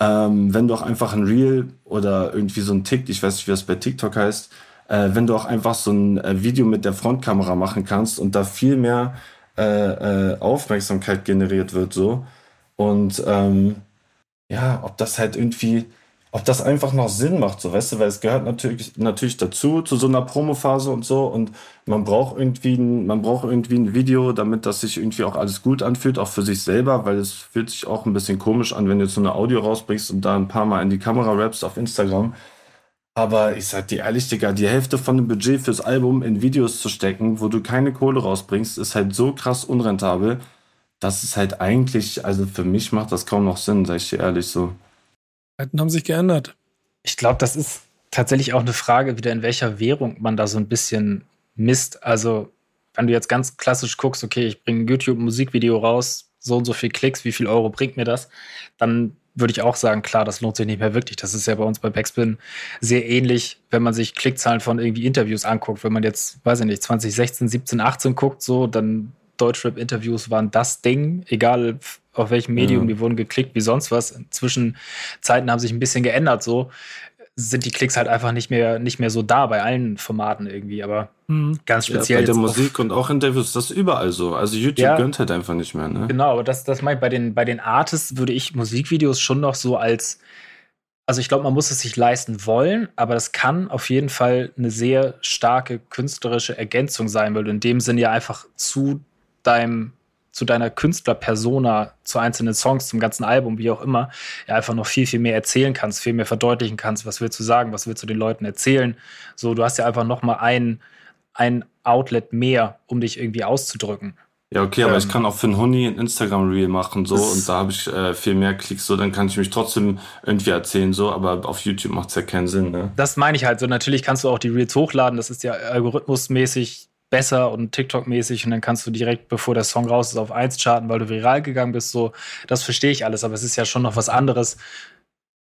ähm, wenn du auch einfach ein Reel oder irgendwie so ein Tick, ich weiß nicht, wie das bei TikTok heißt, äh, wenn du auch einfach so ein äh, Video mit der Frontkamera machen kannst und da viel mehr äh, äh, Aufmerksamkeit generiert wird, so. Und ähm, ja, ob das halt irgendwie ob das einfach noch Sinn macht, so weißt du, weil es gehört natürlich, natürlich dazu, zu so einer Promophase und so und man braucht irgendwie ein, man braucht irgendwie ein Video, damit das sich irgendwie auch alles gut anfühlt, auch für sich selber, weil es fühlt sich auch ein bisschen komisch an, wenn du jetzt so eine Audio rausbringst und da ein paar Mal in die Kamera rappst auf Instagram. Aber ich sag dir ehrlich, Digga, die Hälfte von dem Budget fürs Album in Videos zu stecken, wo du keine Kohle rausbringst, ist halt so krass unrentabel das ist halt eigentlich, also für mich macht das kaum noch Sinn, sag ich dir ehrlich so. Zeiten haben sich geändert. Ich glaube, das ist tatsächlich auch eine Frage, wieder in welcher Währung man da so ein bisschen misst. Also, wenn du jetzt ganz klassisch guckst, okay, ich bringe ein YouTube-Musikvideo raus, so und so viel Klicks, wie viel Euro bringt mir das? Dann würde ich auch sagen, klar, das lohnt sich nicht mehr wirklich. Das ist ja bei uns bei Backspin sehr ähnlich, wenn man sich Klickzahlen von irgendwie Interviews anguckt. Wenn man jetzt, weiß ich nicht, 2016, 17, 18 guckt, so, dann Deutschrap-Interviews waren das Ding, egal auf welchem Medium, ja. die wurden geklickt wie sonst was. Inzwischen Zeiten haben sich ein bisschen geändert, so sind die Klicks halt einfach nicht mehr, nicht mehr so da bei allen Formaten irgendwie, aber mhm. ganz speziell. Ja, bei der Musik und auch Interviews, das ist überall so. Also YouTube ja, gönnt halt einfach nicht mehr, ne? Genau, aber das, das meine ich, bei den, bei den Artists würde ich Musikvideos schon noch so als, also ich glaube, man muss es sich leisten wollen, aber das kann auf jeden Fall eine sehr starke künstlerische Ergänzung sein, weil du in dem Sinne ja einfach zu deinem zu deiner Künstlerpersona, zu einzelnen Songs, zum ganzen Album, wie auch immer, ja einfach noch viel, viel mehr erzählen kannst, viel mehr verdeutlichen kannst, was willst du sagen, was willst du den Leuten erzählen. So, du hast ja einfach noch mal ein, ein Outlet mehr, um dich irgendwie auszudrücken. Ja, okay, aber ähm, ich kann auch für einen Honey ein Instagram-Reel machen, so, und da habe ich äh, viel mehr Klicks, so, dann kann ich mich trotzdem irgendwie erzählen, so, aber auf YouTube macht es ja keinen Sinn, ne? Das meine ich halt, so, natürlich kannst du auch die Reels hochladen, das ist ja algorithmusmäßig besser und TikTok-mäßig und dann kannst du direkt, bevor der Song raus ist, auf 1 charten, weil du viral gegangen bist. So, das verstehe ich alles, aber es ist ja schon noch was anderes,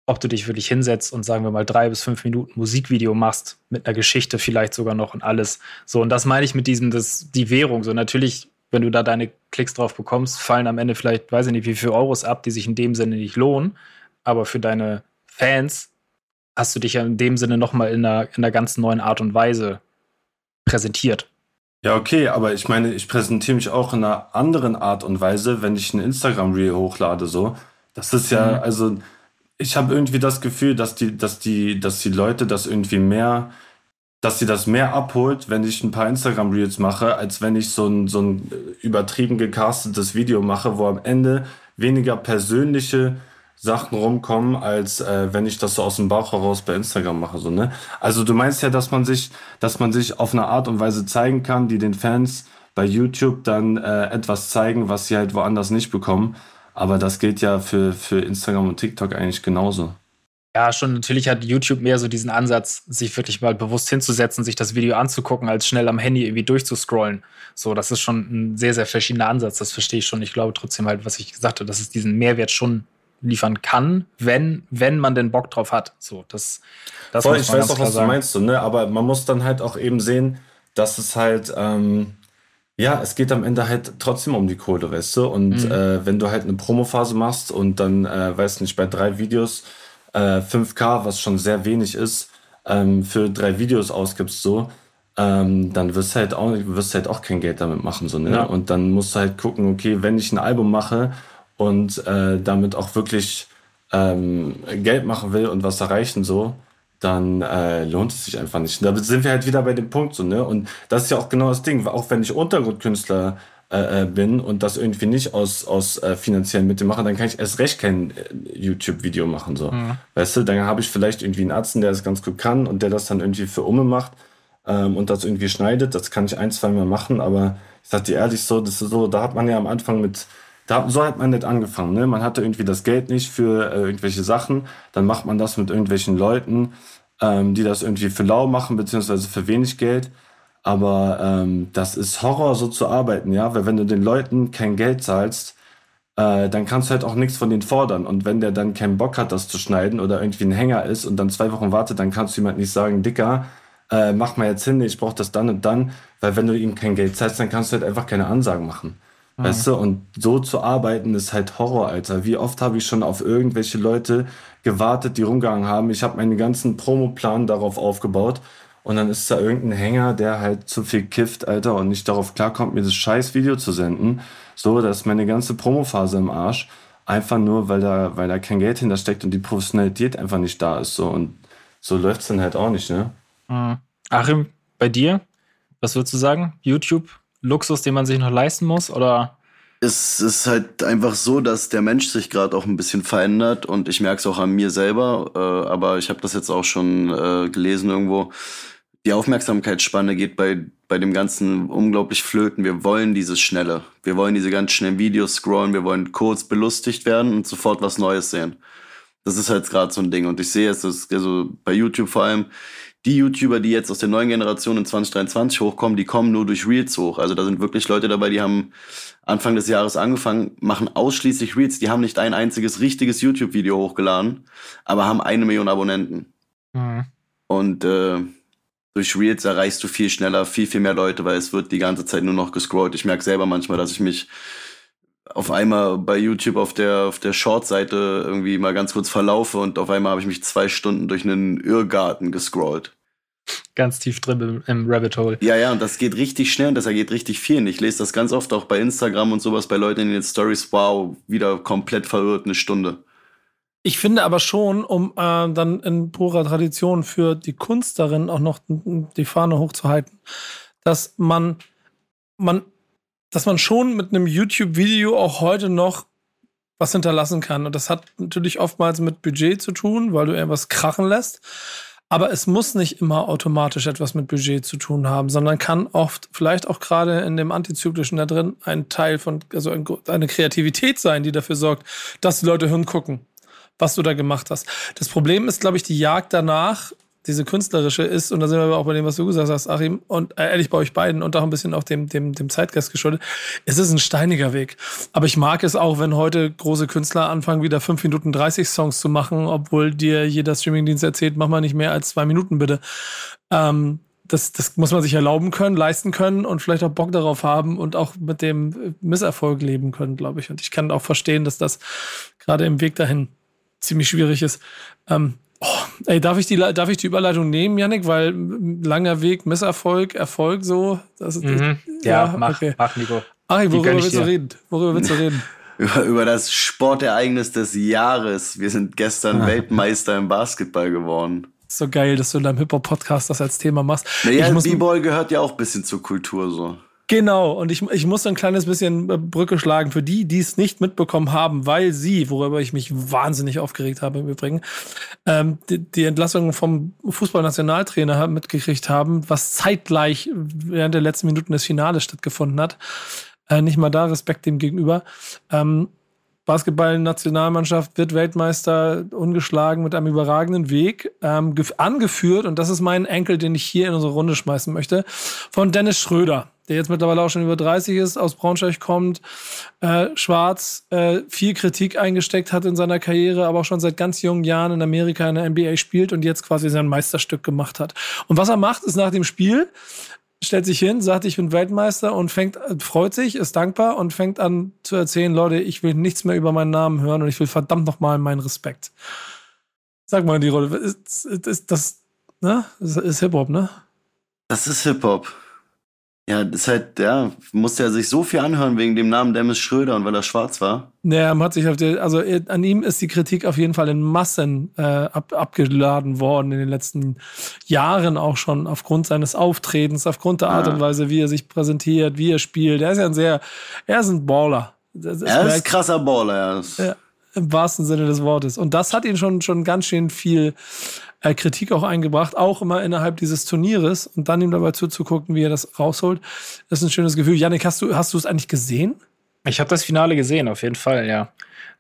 ob du dich wirklich hinsetzt und sagen wir mal drei bis fünf Minuten Musikvideo machst, mit einer Geschichte vielleicht sogar noch und alles. So, und das meine ich mit diesem, das, die Währung. So, natürlich, wenn du da deine Klicks drauf bekommst, fallen am Ende vielleicht, weiß ich nicht, wie viele Euros ab, die sich in dem Sinne nicht lohnen. Aber für deine Fans hast du dich ja in dem Sinne nochmal in einer, in einer ganz neuen Art und Weise präsentiert. Ja, okay, aber ich meine, ich präsentiere mich auch in einer anderen Art und Weise, wenn ich ein Instagram-Reel hochlade, so. Das ist ja, mhm. also, ich habe irgendwie das Gefühl, dass die, dass die, dass die Leute das irgendwie mehr, dass sie das mehr abholt, wenn ich ein paar Instagram-Reels mache, als wenn ich so ein, so ein übertrieben gecastetes Video mache, wo am Ende weniger persönliche Sachen rumkommen, als äh, wenn ich das so aus dem Bauch heraus bei Instagram mache. So, ne? Also du meinst ja, dass man sich, dass man sich auf eine Art und Weise zeigen kann, die den Fans bei YouTube dann äh, etwas zeigen, was sie halt woanders nicht bekommen. Aber das gilt ja für, für Instagram und TikTok eigentlich genauso. Ja, schon natürlich hat YouTube mehr so diesen Ansatz, sich wirklich mal bewusst hinzusetzen, sich das Video anzugucken, als schnell am Handy irgendwie durchzuscrollen. So, das ist schon ein sehr, sehr verschiedener Ansatz, das verstehe ich schon. Ich glaube trotzdem halt, was ich gesagt habe, dass es diesen Mehrwert schon liefern kann, wenn, wenn man den Bock drauf hat. So, das, das Voll, ich weiß auch, was sagen. du meinst, so, ne? aber man muss dann halt auch eben sehen, dass es halt, ähm, ja, es geht am Ende halt trotzdem um die Kohle, weißt du? Und mhm. äh, wenn du halt eine Promophase machst und dann, äh, weiß nicht, bei drei Videos äh, 5K, was schon sehr wenig ist, ähm, für drei Videos ausgibst, so, ähm, dann wirst du halt auch, wirst du halt auch kein Geld damit machen, so, ne? Ja. Und dann musst du halt gucken, okay, wenn ich ein Album mache und äh, damit auch wirklich ähm, Geld machen will und was erreichen so, dann äh, lohnt es sich einfach nicht. da sind wir halt wieder bei dem Punkt so, ne? Und das ist ja auch genau das Ding, auch wenn ich Untergrundkünstler äh, äh, bin und das irgendwie nicht aus, aus äh, finanziellen Mitteln mache, dann kann ich erst recht kein äh, YouTube-Video machen. So. Mhm. Weißt du, dann habe ich vielleicht irgendwie einen Arzt, der das ganz gut kann und der das dann irgendwie für Umme macht ähm, und das irgendwie schneidet. Das kann ich ein, zwei Mal machen, aber ich sag dir ehrlich so, das ist so, da hat man ja am Anfang mit da, so hat man nicht angefangen. Ne? Man hatte irgendwie das Geld nicht für äh, irgendwelche Sachen. Dann macht man das mit irgendwelchen Leuten, ähm, die das irgendwie für lau machen, beziehungsweise für wenig Geld. Aber ähm, das ist Horror, so zu arbeiten, ja. Weil wenn du den Leuten kein Geld zahlst, äh, dann kannst du halt auch nichts von denen fordern. Und wenn der dann keinen Bock hat, das zu schneiden oder irgendwie ein Hänger ist und dann zwei Wochen wartet, dann kannst du jemand nicht sagen, Dicker, äh, mach mal jetzt hin, ich brauch das dann und dann. Weil wenn du ihm kein Geld zahlst, dann kannst du halt einfach keine Ansagen machen. Mhm. Weißt du, und so zu arbeiten ist halt Horror, Alter. Wie oft habe ich schon auf irgendwelche Leute gewartet, die rumgegangen haben. Ich habe meinen ganzen Promoplan darauf aufgebaut. Und dann ist da irgendein Hänger, der halt zu viel kifft, Alter, und nicht darauf klarkommt, mir das scheiß Video zu senden. So, dass ist meine ganze Promophase im Arsch. Einfach nur, weil da, weil da kein Geld hintersteckt und die Professionalität einfach nicht da ist. So, und so läuft's dann halt auch nicht, ne? Mhm. Achim, bei dir? Was würdest du sagen? YouTube Luxus, den man sich noch leisten muss? Oder? Es ist halt einfach so, dass der Mensch sich gerade auch ein bisschen verändert und ich merke es auch an mir selber, äh, aber ich habe das jetzt auch schon äh, gelesen irgendwo. die Aufmerksamkeitsspanne geht bei, bei dem Ganzen unglaublich flöten. Wir wollen dieses Schnelle. Wir wollen diese ganz schnellen Videos scrollen. Wir wollen kurz belustigt werden und sofort was Neues sehen. Das ist halt gerade so ein Ding. Und ich sehe es, also bei YouTube vor allem, die YouTuber, die jetzt aus der neuen Generation in 2023 hochkommen, die kommen nur durch Reels hoch. Also da sind wirklich Leute dabei, die haben Anfang des Jahres angefangen, machen ausschließlich Reels. Die haben nicht ein einziges richtiges YouTube-Video hochgeladen, aber haben eine Million Abonnenten. Mhm. Und äh, durch Reels erreichst du viel schneller, viel, viel mehr Leute, weil es wird die ganze Zeit nur noch gescrollt. Ich merke selber manchmal, dass ich mich auf einmal bei YouTube auf der, auf der Short-Seite irgendwie mal ganz kurz verlaufe und auf einmal habe ich mich zwei Stunden durch einen Irrgarten gescrollt. Ganz tief drin im, im Rabbit Hole. Ja, ja, und das geht richtig schnell und das ergeht richtig viel. ich lese das ganz oft auch bei Instagram und sowas bei Leuten in den Stories. Wow, wieder komplett verirrt eine Stunde. Ich finde aber schon, um äh, dann in purer Tradition für die Kunst darin auch noch die Fahne hochzuhalten, dass man, man, dass man schon mit einem YouTube-Video auch heute noch was hinterlassen kann. Und das hat natürlich oftmals mit Budget zu tun, weil du irgendwas krachen lässt. Aber es muss nicht immer automatisch etwas mit Budget zu tun haben, sondern kann oft, vielleicht auch gerade in dem Antizyklischen da drin, ein Teil von, also eine Kreativität sein, die dafür sorgt, dass die Leute hingucken was du da gemacht hast. Das Problem ist, glaube ich, die Jagd danach, diese künstlerische ist, und da sind wir auch bei dem, was du gesagt hast, Achim, und äh, ehrlich bei euch beiden und auch ein bisschen auch dem, dem, dem Zeitgeist geschuldet, es ist ein steiniger Weg. Aber ich mag es auch, wenn heute große Künstler anfangen, wieder 5 Minuten 30 Songs zu machen, obwohl dir jeder Streamingdienst erzählt, mach mal nicht mehr als zwei Minuten bitte. Ähm, das, das muss man sich erlauben können, leisten können und vielleicht auch Bock darauf haben und auch mit dem Misserfolg leben können, glaube ich. Und ich kann auch verstehen, dass das gerade im Weg dahin ziemlich schwierig ist. Ähm, oh, ey, darf ich, die, darf ich die Überleitung nehmen, Yannick? Weil langer Weg, Misserfolg, Erfolg so. Das, mhm. Ja, ja, mach, okay. mach, Nico. Ach, worüber willst du reden? Worüber willst du reden? Über, über das Sportereignis des Jahres. Wir sind gestern ah. Weltmeister im Basketball geworden. So geil, dass du in deinem Hip-Hop-Podcast das als Thema machst. Naja, B-Boy gehört ja auch ein bisschen zur Kultur so. Genau, und ich, ich muss ein kleines bisschen äh, Brücke schlagen für die, die es nicht mitbekommen haben, weil sie, worüber ich mich wahnsinnig aufgeregt habe im Übrigen, ähm, die, die Entlassung vom Fußballnationaltrainer mitgekriegt haben, was zeitgleich während der letzten Minuten des Finales stattgefunden hat. Äh, nicht mal da Respekt dem gegenüber. Ähm, Basketball-Nationalmannschaft wird Weltmeister ungeschlagen mit einem überragenden Weg, ähm, angeführt, und das ist mein Enkel, den ich hier in unsere Runde schmeißen möchte, von Dennis Schröder der jetzt mittlerweile auch schon über 30 ist, aus Braunschweig kommt, äh, schwarz, äh, viel Kritik eingesteckt hat in seiner Karriere, aber auch schon seit ganz jungen Jahren in Amerika in der NBA spielt und jetzt quasi sein Meisterstück gemacht hat. Und was er macht, ist nach dem Spiel, stellt sich hin, sagt, ich bin Weltmeister und fängt, freut sich, ist dankbar und fängt an zu erzählen, Leute, ich will nichts mehr über meinen Namen hören und ich will verdammt nochmal meinen Respekt. Sag mal die Rolle, ist, ist das, ne? Das ist Hip-Hop, ne? Das ist Hip-Hop. Ja, das ist halt, ja, musste er sich so viel anhören wegen dem Namen Dennis Schröder und weil er schwarz war. Naja, man hat sich auf der, also an ihm ist die Kritik auf jeden Fall in Massen äh, ab, abgeladen worden in den letzten Jahren auch schon aufgrund seines Auftretens, aufgrund der Art ja. und Weise, wie er sich präsentiert, wie er spielt. Er ist ja ein sehr, er ist ein Baller. Das er ist ein krasser Baller, ja. ja. Im wahrsten Sinne des Wortes. Und das hat ihn schon, schon ganz schön viel äh, Kritik auch eingebracht, auch immer innerhalb dieses Turnieres und dann ihm dabei zuzugucken, wie er das rausholt. Das ist ein schönes Gefühl. Janik, hast du, hast du es eigentlich gesehen? Ich habe das Finale gesehen, auf jeden Fall, ja.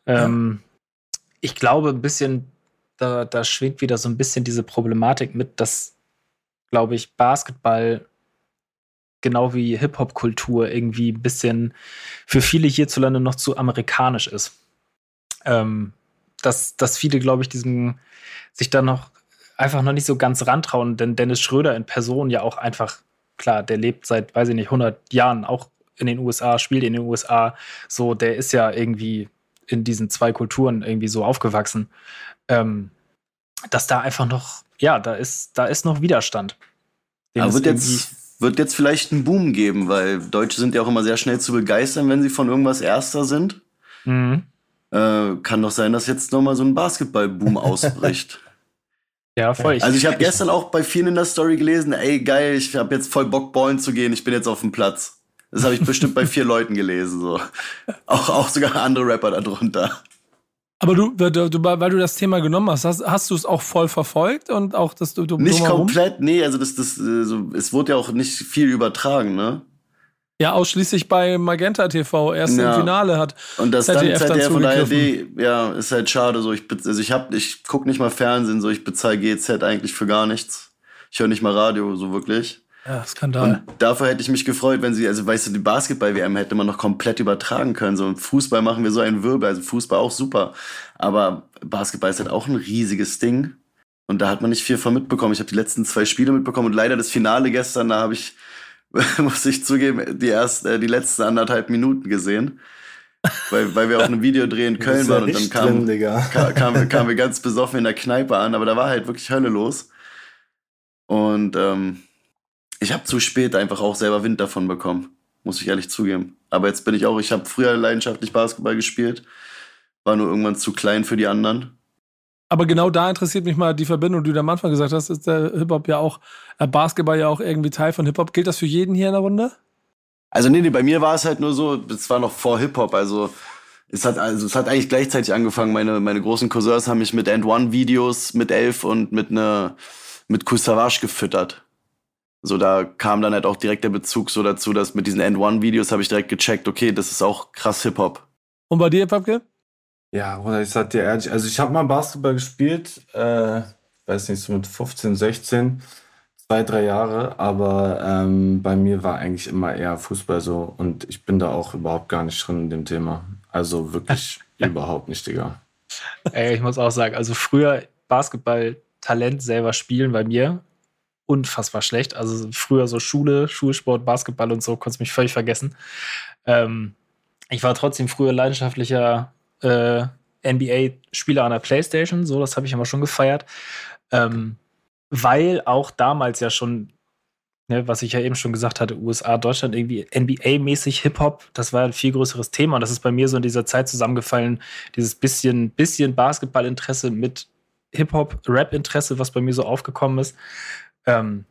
Ähm, ja. Ich glaube, ein bisschen, da, da schwingt wieder so ein bisschen diese Problematik mit, dass, glaube ich, Basketball genau wie Hip-Hop-Kultur irgendwie ein bisschen für viele hierzulande noch zu amerikanisch ist. Ähm, dass, dass viele, glaube ich, diesem sich da noch einfach noch nicht so ganz rantrauen, denn Dennis Schröder in Person ja auch einfach, klar, der lebt seit, weiß ich nicht, 100 Jahren auch in den USA, spielt in den USA, so, der ist ja irgendwie in diesen zwei Kulturen irgendwie so aufgewachsen, ähm, dass da einfach noch, ja, da ist, da ist noch Widerstand. Aber wird jetzt, wird jetzt vielleicht einen Boom geben, weil Deutsche sind ja auch immer sehr schnell zu begeistern, wenn sie von irgendwas Erster sind. Mhm. Äh, kann doch sein, dass jetzt nochmal so ein Basketball-Boom ausbricht. Ja, voll. Also ich habe gestern auch bei vielen in der Story gelesen, ey geil, ich habe jetzt voll Bock ballen zu gehen, ich bin jetzt auf dem Platz. Das habe ich bestimmt bei vier Leuten gelesen so. Auch, auch sogar andere Rapper darunter. Aber du, du, du, weil du das Thema genommen hast, hast, hast du es auch voll verfolgt und auch, dass du, du nicht komplett, nee, also das, das, so, es wurde ja auch nicht viel übertragen, ne? Ja, ausschließlich bei Magenta TV erst ja. im Finale hat. Und das ZDF dann ZDF und ARD, ja, ist halt schade. So, ich, also ich hab, ich guck nicht mal Fernsehen, so ich bezahle GZ eigentlich für gar nichts. Ich höre nicht mal Radio, so wirklich. Ja, Skandal. Und dafür hätte ich mich gefreut, wenn sie, also weißt du, die Basketball-WM hätte man noch komplett übertragen können. So im Fußball machen wir so einen Wirbel, also Fußball auch super. Aber Basketball ist halt auch ein riesiges Ding. Und da hat man nicht viel von mitbekommen. Ich habe die letzten zwei Spiele mitbekommen und leider das Finale gestern, da habe ich, muss ich zugeben, die ersten, äh, die letzten anderthalb Minuten gesehen. Weil, weil wir auf einem Videodreh in Köln waren und dann kamen kam, kam, kam wir ganz besoffen in der Kneipe an, aber da war halt wirklich Hölle los. Und ähm, ich habe zu spät einfach auch selber Wind davon bekommen, muss ich ehrlich zugeben. Aber jetzt bin ich auch, ich habe früher leidenschaftlich Basketball gespielt, war nur irgendwann zu klein für die anderen. Aber genau da interessiert mich mal die Verbindung, die du am Anfang gesagt hast, ist der Hip-Hop ja auch, äh, Basketball ja auch irgendwie Teil von Hip-Hop. Gilt das für jeden hier in der Runde? Also nee, nee, bei mir war es halt nur so, es war noch vor Hip-Hop, also es hat, also es hat eigentlich gleichzeitig angefangen. Meine, meine großen Cousins haben mich mit End One Videos mit elf und mit ne, mit Kusavage gefüttert. So, da kam dann halt auch direkt der Bezug so dazu, dass mit diesen End-One-Videos habe ich direkt gecheckt, okay, das ist auch krass Hip-Hop. Und bei dir, Papke? Ja, oder ich sag dir ehrlich, also ich habe mal Basketball gespielt, äh, weiß nicht, so mit 15, 16, zwei, drei Jahre, aber ähm, bei mir war eigentlich immer eher Fußball so und ich bin da auch überhaupt gar nicht drin in dem Thema. Also wirklich überhaupt nicht, Digga. Ey, ich muss auch sagen, also früher Basketball-Talent selber spielen bei mir, unfassbar schlecht. Also früher so Schule, Schulsport, Basketball und so, konntest mich völlig vergessen. Ähm, ich war trotzdem früher leidenschaftlicher äh, NBA-Spieler an der Playstation, so, das habe ich immer schon gefeiert. Ähm, weil auch damals ja schon, ne, was ich ja eben schon gesagt hatte, USA, Deutschland irgendwie NBA-mäßig Hip-Hop, das war ein viel größeres Thema. Und das ist bei mir so in dieser Zeit zusammengefallen, dieses bisschen, bisschen Basketballinteresse mit Hip-Hop-Rap-Interesse, was bei mir so aufgekommen ist. Ähm,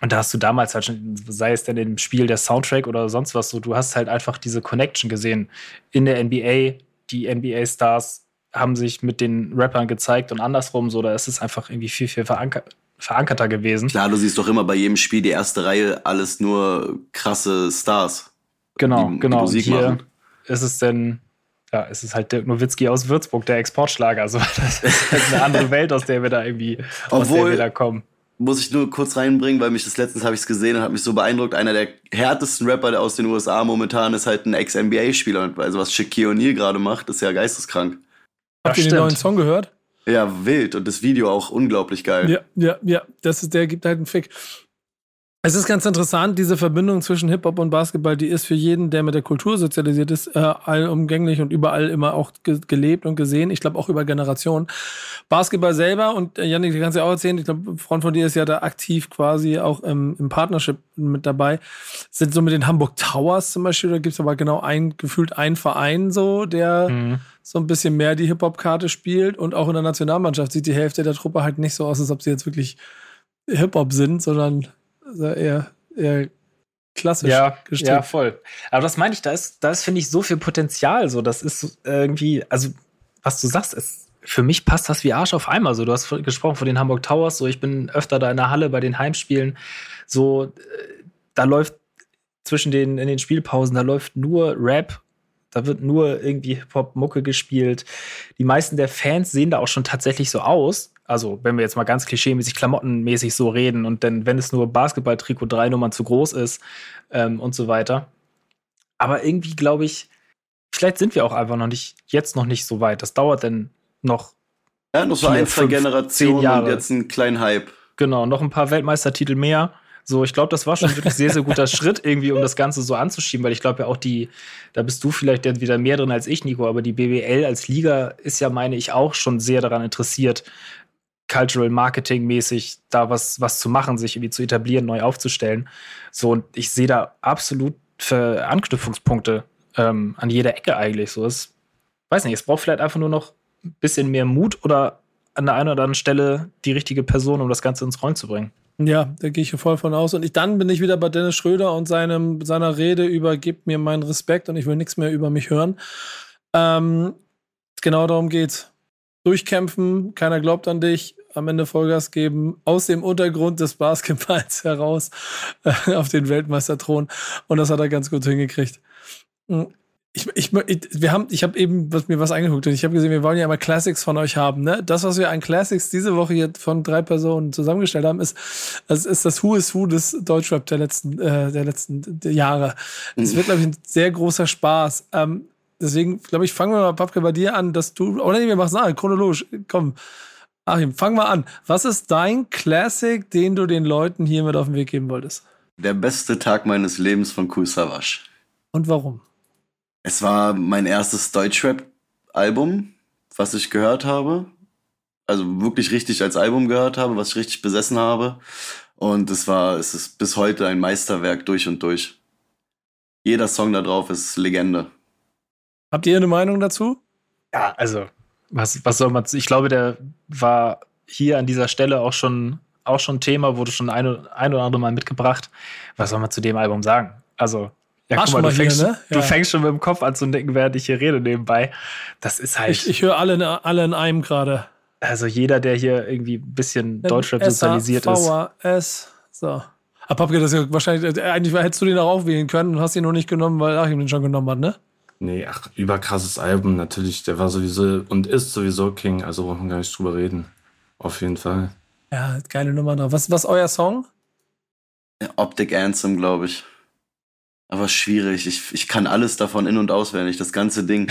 und da hast du damals halt schon, sei es denn im Spiel der Soundtrack oder sonst was, so, du hast halt einfach diese Connection gesehen in der NBA. Die NBA-Stars haben sich mit den Rappern gezeigt und andersrum, so, da ist es einfach irgendwie viel, viel veranker verankerter gewesen. Klar, du siehst doch immer bei jedem Spiel die erste Reihe alles nur krasse Stars. Genau, die, genau. Die Musik Hier machen. ist es denn, ja, es ist halt Dirk Nowitzki aus Würzburg, der Exportschlager. So, das ist halt eine andere Welt, aus der wir da irgendwie, Obwohl, aus der wir da kommen muss ich nur kurz reinbringen, weil mich das letztens habe ich es gesehen und hat mich so beeindruckt. Einer der härtesten Rapper aus den USA momentan ist halt ein Ex-NBA-Spieler. Also was Shaquille O'Neal gerade macht, ist ja geisteskrank. Habt ihr den neuen Song gehört? Ja, wild. Und das Video auch unglaublich geil. Ja, ja, ja. Das ist, der gibt halt einen Fick. Es ist ganz interessant, diese Verbindung zwischen Hip-Hop und Basketball, die ist für jeden, der mit der Kultur sozialisiert ist, äh, allumgänglich und überall immer auch ge gelebt und gesehen. Ich glaube auch über Generationen. Basketball selber, und äh, Janik, du kannst ja auch erzählen, ich glaube, Freund von dir ist ja da aktiv quasi auch im, im Partnership mit dabei, sind so mit den Hamburg Towers zum Beispiel, da gibt es aber genau ein, gefühlt einen Verein so, der mhm. so ein bisschen mehr die Hip-Hop-Karte spielt und auch in der Nationalmannschaft sieht die Hälfte der Truppe halt nicht so aus, als ob sie jetzt wirklich Hip-Hop sind, sondern eher, eher klassisch ja, gestrickt. Ja, voll. Aber das meine ich, da ist, da ist, finde ich, so viel Potenzial. So, das ist irgendwie, also, was du sagst, ist, für mich passt das wie Arsch auf einmal. So, du hast gesprochen von den Hamburg Towers, so, ich bin öfter da in der Halle bei den Heimspielen. So, äh, da läuft zwischen den, in den Spielpausen, da läuft nur Rap. Da wird nur irgendwie Hip-Hop-Mucke gespielt. Die meisten der Fans sehen da auch schon tatsächlich so aus also wenn wir jetzt mal ganz klischeemäßig, klamottenmäßig so reden und dann, wenn es nur Basketball-Trikot drei Nummern zu groß ist ähm, und so weiter. Aber irgendwie glaube ich, vielleicht sind wir auch einfach noch nicht, jetzt noch nicht so weit. Das dauert dann noch. Ja, noch so ein, zwei Generationen Jahre. und jetzt einen kleinen Hype. Genau, noch ein paar Weltmeistertitel mehr. So, ich glaube, das war schon wirklich sehr, sehr guter Schritt irgendwie, um das Ganze so anzuschieben, weil ich glaube ja auch die, da bist du vielleicht wieder mehr drin als ich, Nico, aber die BWL als Liga ist ja, meine ich, auch schon sehr daran interessiert, Cultural Marketing mäßig da was, was zu machen, sich irgendwie zu etablieren, neu aufzustellen. So, und ich sehe da absolut für Anknüpfungspunkte ähm, an jeder Ecke eigentlich. So, es, weiß nicht, es braucht vielleicht einfach nur noch ein bisschen mehr Mut oder an der einen oder anderen Stelle die richtige Person, um das Ganze ins Rollen zu bringen. Ja, da gehe ich voll von aus. Und ich, dann bin ich wieder bei Dennis Schröder und seinem, seiner Rede über, gebt mir meinen Respekt und ich will nichts mehr über mich hören. Ähm, genau darum geht's durchkämpfen, keiner glaubt an dich, am Ende Vollgas geben, aus dem Untergrund des Basketballs heraus äh, auf den Weltmeisterthron. Und das hat er ganz gut hingekriegt. Hm. Ich, ich, wir haben, ich habe eben was, mir was angeguckt und ich habe gesehen, wir wollen ja immer Classics von euch haben. Ne? Das, was wir an Classics diese Woche hier von drei Personen zusammengestellt haben, ist, das ist das Who is Who des Deutschrap der letzten, äh, der letzten Jahre. Das wird, glaube ich, ein sehr großer Spaß. Ähm, deswegen, glaube ich, fangen wir mal, Papke, bei dir an, dass du, oder nee, wir machen es chronologisch, komm. Achim, fang mal an. Was ist dein Classic, den du den Leuten hier mit auf den Weg geben wolltest? Der beste Tag meines Lebens von Kool Savage. Und warum? Es war mein erstes Deutschrap-Album, was ich gehört habe. Also wirklich richtig als Album gehört habe, was ich richtig besessen habe. Und es war, es ist bis heute ein Meisterwerk durch und durch. Jeder Song da drauf ist Legende. Habt ihr eine Meinung dazu? Ja, also, was, was soll man, ich glaube, der war hier an dieser Stelle auch schon, auch schon Thema, wurde schon ein, ein oder andere Mal mitgebracht. Was soll man zu dem Album sagen? Also, ja, guck mal, du, fängst, hier, ne? ja. du fängst schon mit dem Kopf an zu denken, während ich hier rede nebenbei. Das ist halt. Ich, ich höre alle, alle in einem gerade. Also jeder, der hier irgendwie ein bisschen Deutschrap sozialisiert ist. S. So. Aber Papke, das ist ja wahrscheinlich, eigentlich hättest du den auch aufwählen können und hast ihn noch nicht genommen, weil Achim den schon genommen hat, ne? Nee, ach, überkrasses Album, natürlich. Der war sowieso und ist sowieso King, also brauchen wir gar nicht drüber reden. Auf jeden Fall. Ja, geile Nummer drauf. Was ist euer Song? Ja, Optic Anthem, glaube ich. Aber schwierig. Ich, ich kann alles davon in- und auswendig, das ganze Ding.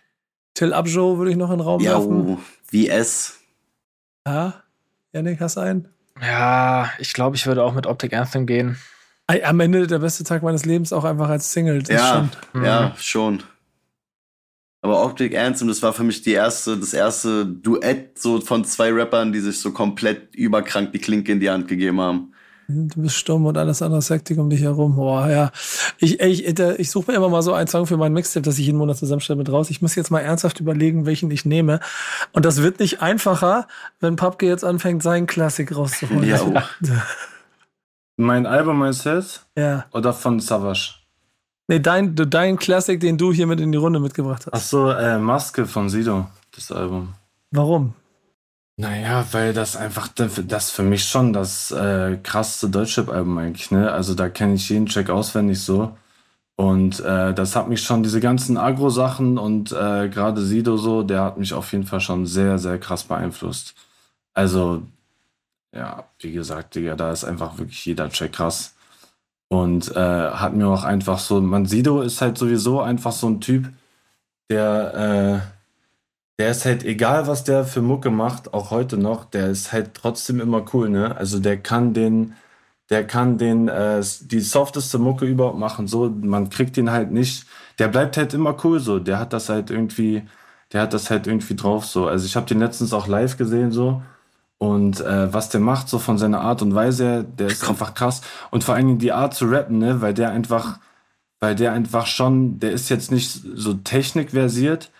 Till Abjo würde ich noch in den Raum ja, werfen. Oh, wie es. Ja, Janik, hast du einen? Ja, ich glaube, ich würde auch mit Optic Anthem gehen. Am Ende der beste Tag meines Lebens auch einfach als Single. Das ja, schon. ja, mhm. schon. Aber Optic Anthem, das war für mich die erste, das erste Duett so von zwei Rappern, die sich so komplett überkrank die Klinke in die Hand gegeben haben. Du bist stumm und alles andere ist Hektik um dich herum. Boah, ja. Ich, ich, ich suche mir immer mal so einen Song für meinen Mixtape, das ich jeden Monat zusammenstelle mit raus. Ich muss jetzt mal ernsthaft überlegen, welchen ich nehme. Und das wird nicht einfacher, wenn Papke jetzt anfängt, seinen Klassik rauszuholen. Ja. Oh. mein Album meinst du jetzt? Ja. Oder von Savage? Nee, dein, dein Klassik, den du hier mit in die Runde mitgebracht hast. Ach so, äh, Maske von Sido, das Album. Warum? Naja, weil das einfach, das für mich schon das äh, krasseste Deutschrap-Album eigentlich, ne? Also da kenne ich jeden Track auswendig so. Und äh, das hat mich schon, diese ganzen Agro-Sachen und äh, gerade Sido so, der hat mich auf jeden Fall schon sehr, sehr krass beeinflusst. Also, ja, wie gesagt, Digga, da ist einfach wirklich jeder Track krass. Und äh, hat mir auch einfach so, man, Sido ist halt sowieso einfach so ein Typ, der, äh, der ist halt egal, was der für Mucke macht, auch heute noch, der ist halt trotzdem immer cool, ne? Also der kann den, der kann den, äh, die softeste Mucke überhaupt machen, so, man kriegt ihn halt nicht, der bleibt halt immer cool, so, der hat das halt irgendwie, der hat das halt irgendwie drauf, so. Also ich habe den letztens auch live gesehen, so, und äh, was der macht, so von seiner Art und Weise, der ist einfach krass. Und vor allen Dingen die Art zu rappen, ne, weil der einfach, weil der einfach schon, der ist jetzt nicht so technikversiert,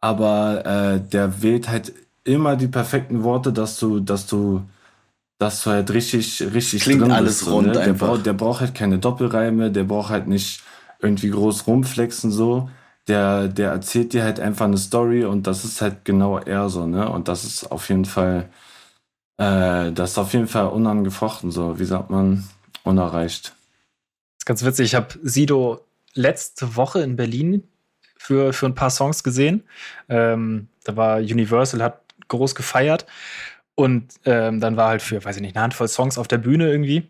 aber äh, der wählt halt immer die perfekten Worte, dass du, dass du, dass du halt richtig, richtig Klingt drin alles bist, rund ne? der, braucht, der braucht halt keine Doppelreime, der braucht halt nicht irgendwie groß rumflexen so. Der, der erzählt dir halt einfach eine Story und das ist halt genau er so, ne? Und das ist auf jeden Fall, äh, das ist auf jeden Fall unangefochten so, wie sagt man, unerreicht. Das ist ganz witzig, ich habe Sido letzte Woche in Berlin für, für ein paar Songs gesehen. Ähm, da war Universal, hat groß gefeiert. Und ähm, dann war halt für, weiß ich nicht, eine Handvoll Songs auf der Bühne irgendwie.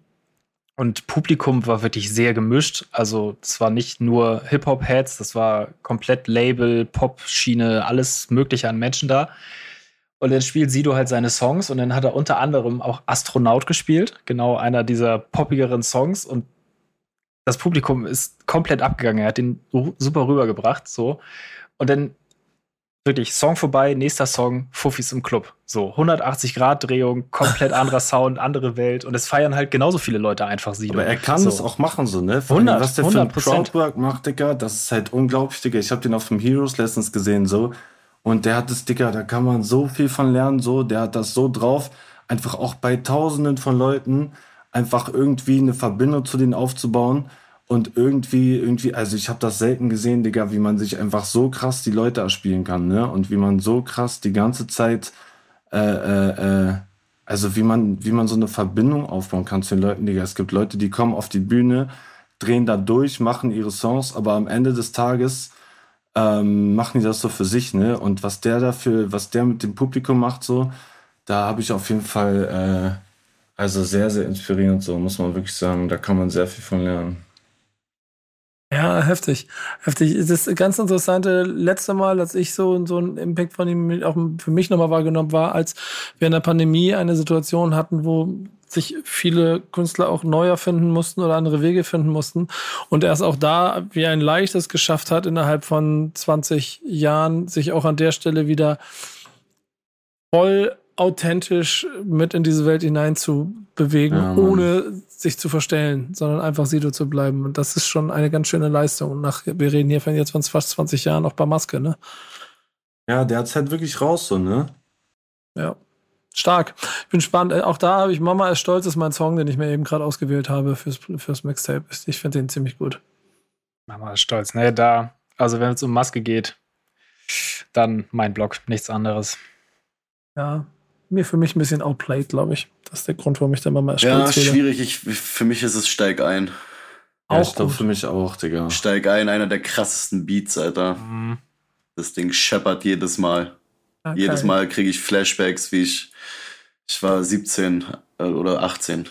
Und Publikum war wirklich sehr gemischt. Also es war nicht nur Hip-Hop-Heads, das war komplett Label, Pop-Schiene, alles Mögliche an Menschen da. Und dann spielt Sido halt seine Songs und dann hat er unter anderem auch Astronaut gespielt, genau einer dieser poppigeren Songs. Und das Publikum ist komplett abgegangen. Er hat den super rübergebracht, so. Und dann wirklich Song vorbei, nächster Song, Fuffis im Club. So 180 Grad Drehung, komplett anderer Sound, andere Welt und es feiern halt genauso viele Leute einfach sie. Aber er kann so. es auch machen so, ne? Vor 100, was der für ein Crowdwork macht, Digga, das ist halt unglaublich, Digga. Ich habe den auf dem Heroes Lessons gesehen so und der hat das, Digga, da kann man so viel von lernen so, der hat das so drauf, einfach auch bei tausenden von Leuten einfach irgendwie eine Verbindung zu denen aufzubauen Und irgendwie, irgendwie, also ich habe das selten gesehen, Digga, wie man sich einfach so krass die Leute erspielen kann, ne? Und wie man so krass die ganze Zeit, äh, äh, äh, also wie man, wie man so eine Verbindung aufbauen kann zu den Leuten, Digga. Es gibt Leute, die kommen auf die Bühne, drehen da durch, machen ihre Songs, aber am Ende des Tages ähm, machen die das so für sich, ne? Und was der dafür, was der mit dem Publikum macht, so, da habe ich auf jeden Fall, äh, also sehr, sehr inspirierend, so muss man wirklich sagen. Da kann man sehr viel von lernen. Ja, heftig. Heftig. Das ganz interessante letzte Mal, als ich so, so einen Impact von ihm auch für mich nochmal wahrgenommen war, als wir in der Pandemie eine Situation hatten, wo sich viele Künstler auch neu erfinden mussten oder andere Wege finden mussten. Und er es auch da wie ein leichtes geschafft hat, innerhalb von 20 Jahren sich auch an der Stelle wieder voll authentisch mit in diese Welt hinein zu bewegen, ja, ohne sich zu verstellen, sondern einfach Sido zu bleiben. Und das ist schon eine ganz schöne Leistung. Und nach, wir reden hier von jetzt von fast 20 Jahren auch bei Maske, ne? Ja, der hat's halt wirklich raus, so, ne? Ja. Stark. Ich bin spannend. Äh, auch da habe ich Mama ist stolz, ist mein Song, den ich mir eben gerade ausgewählt habe fürs, fürs Mixtape. Ich finde den ziemlich gut. Mama ist stolz. Ne, da, also wenn es um Maske geht, dann mein Blog, nichts anderes. Ja, mir für mich ein bisschen outplayed, glaube ich. Das ist der Grund, warum ich da mal Ja, schwierig. Ich, für mich ist es Steig ein. Auch ja, ich glaube für mich auch, Digga. Steig ein, einer der krassesten Beats, Alter. Mhm. Das Ding scheppert jedes Mal. Okay. Jedes Mal kriege ich Flashbacks, wie ich, ich war 17 äh, oder 18.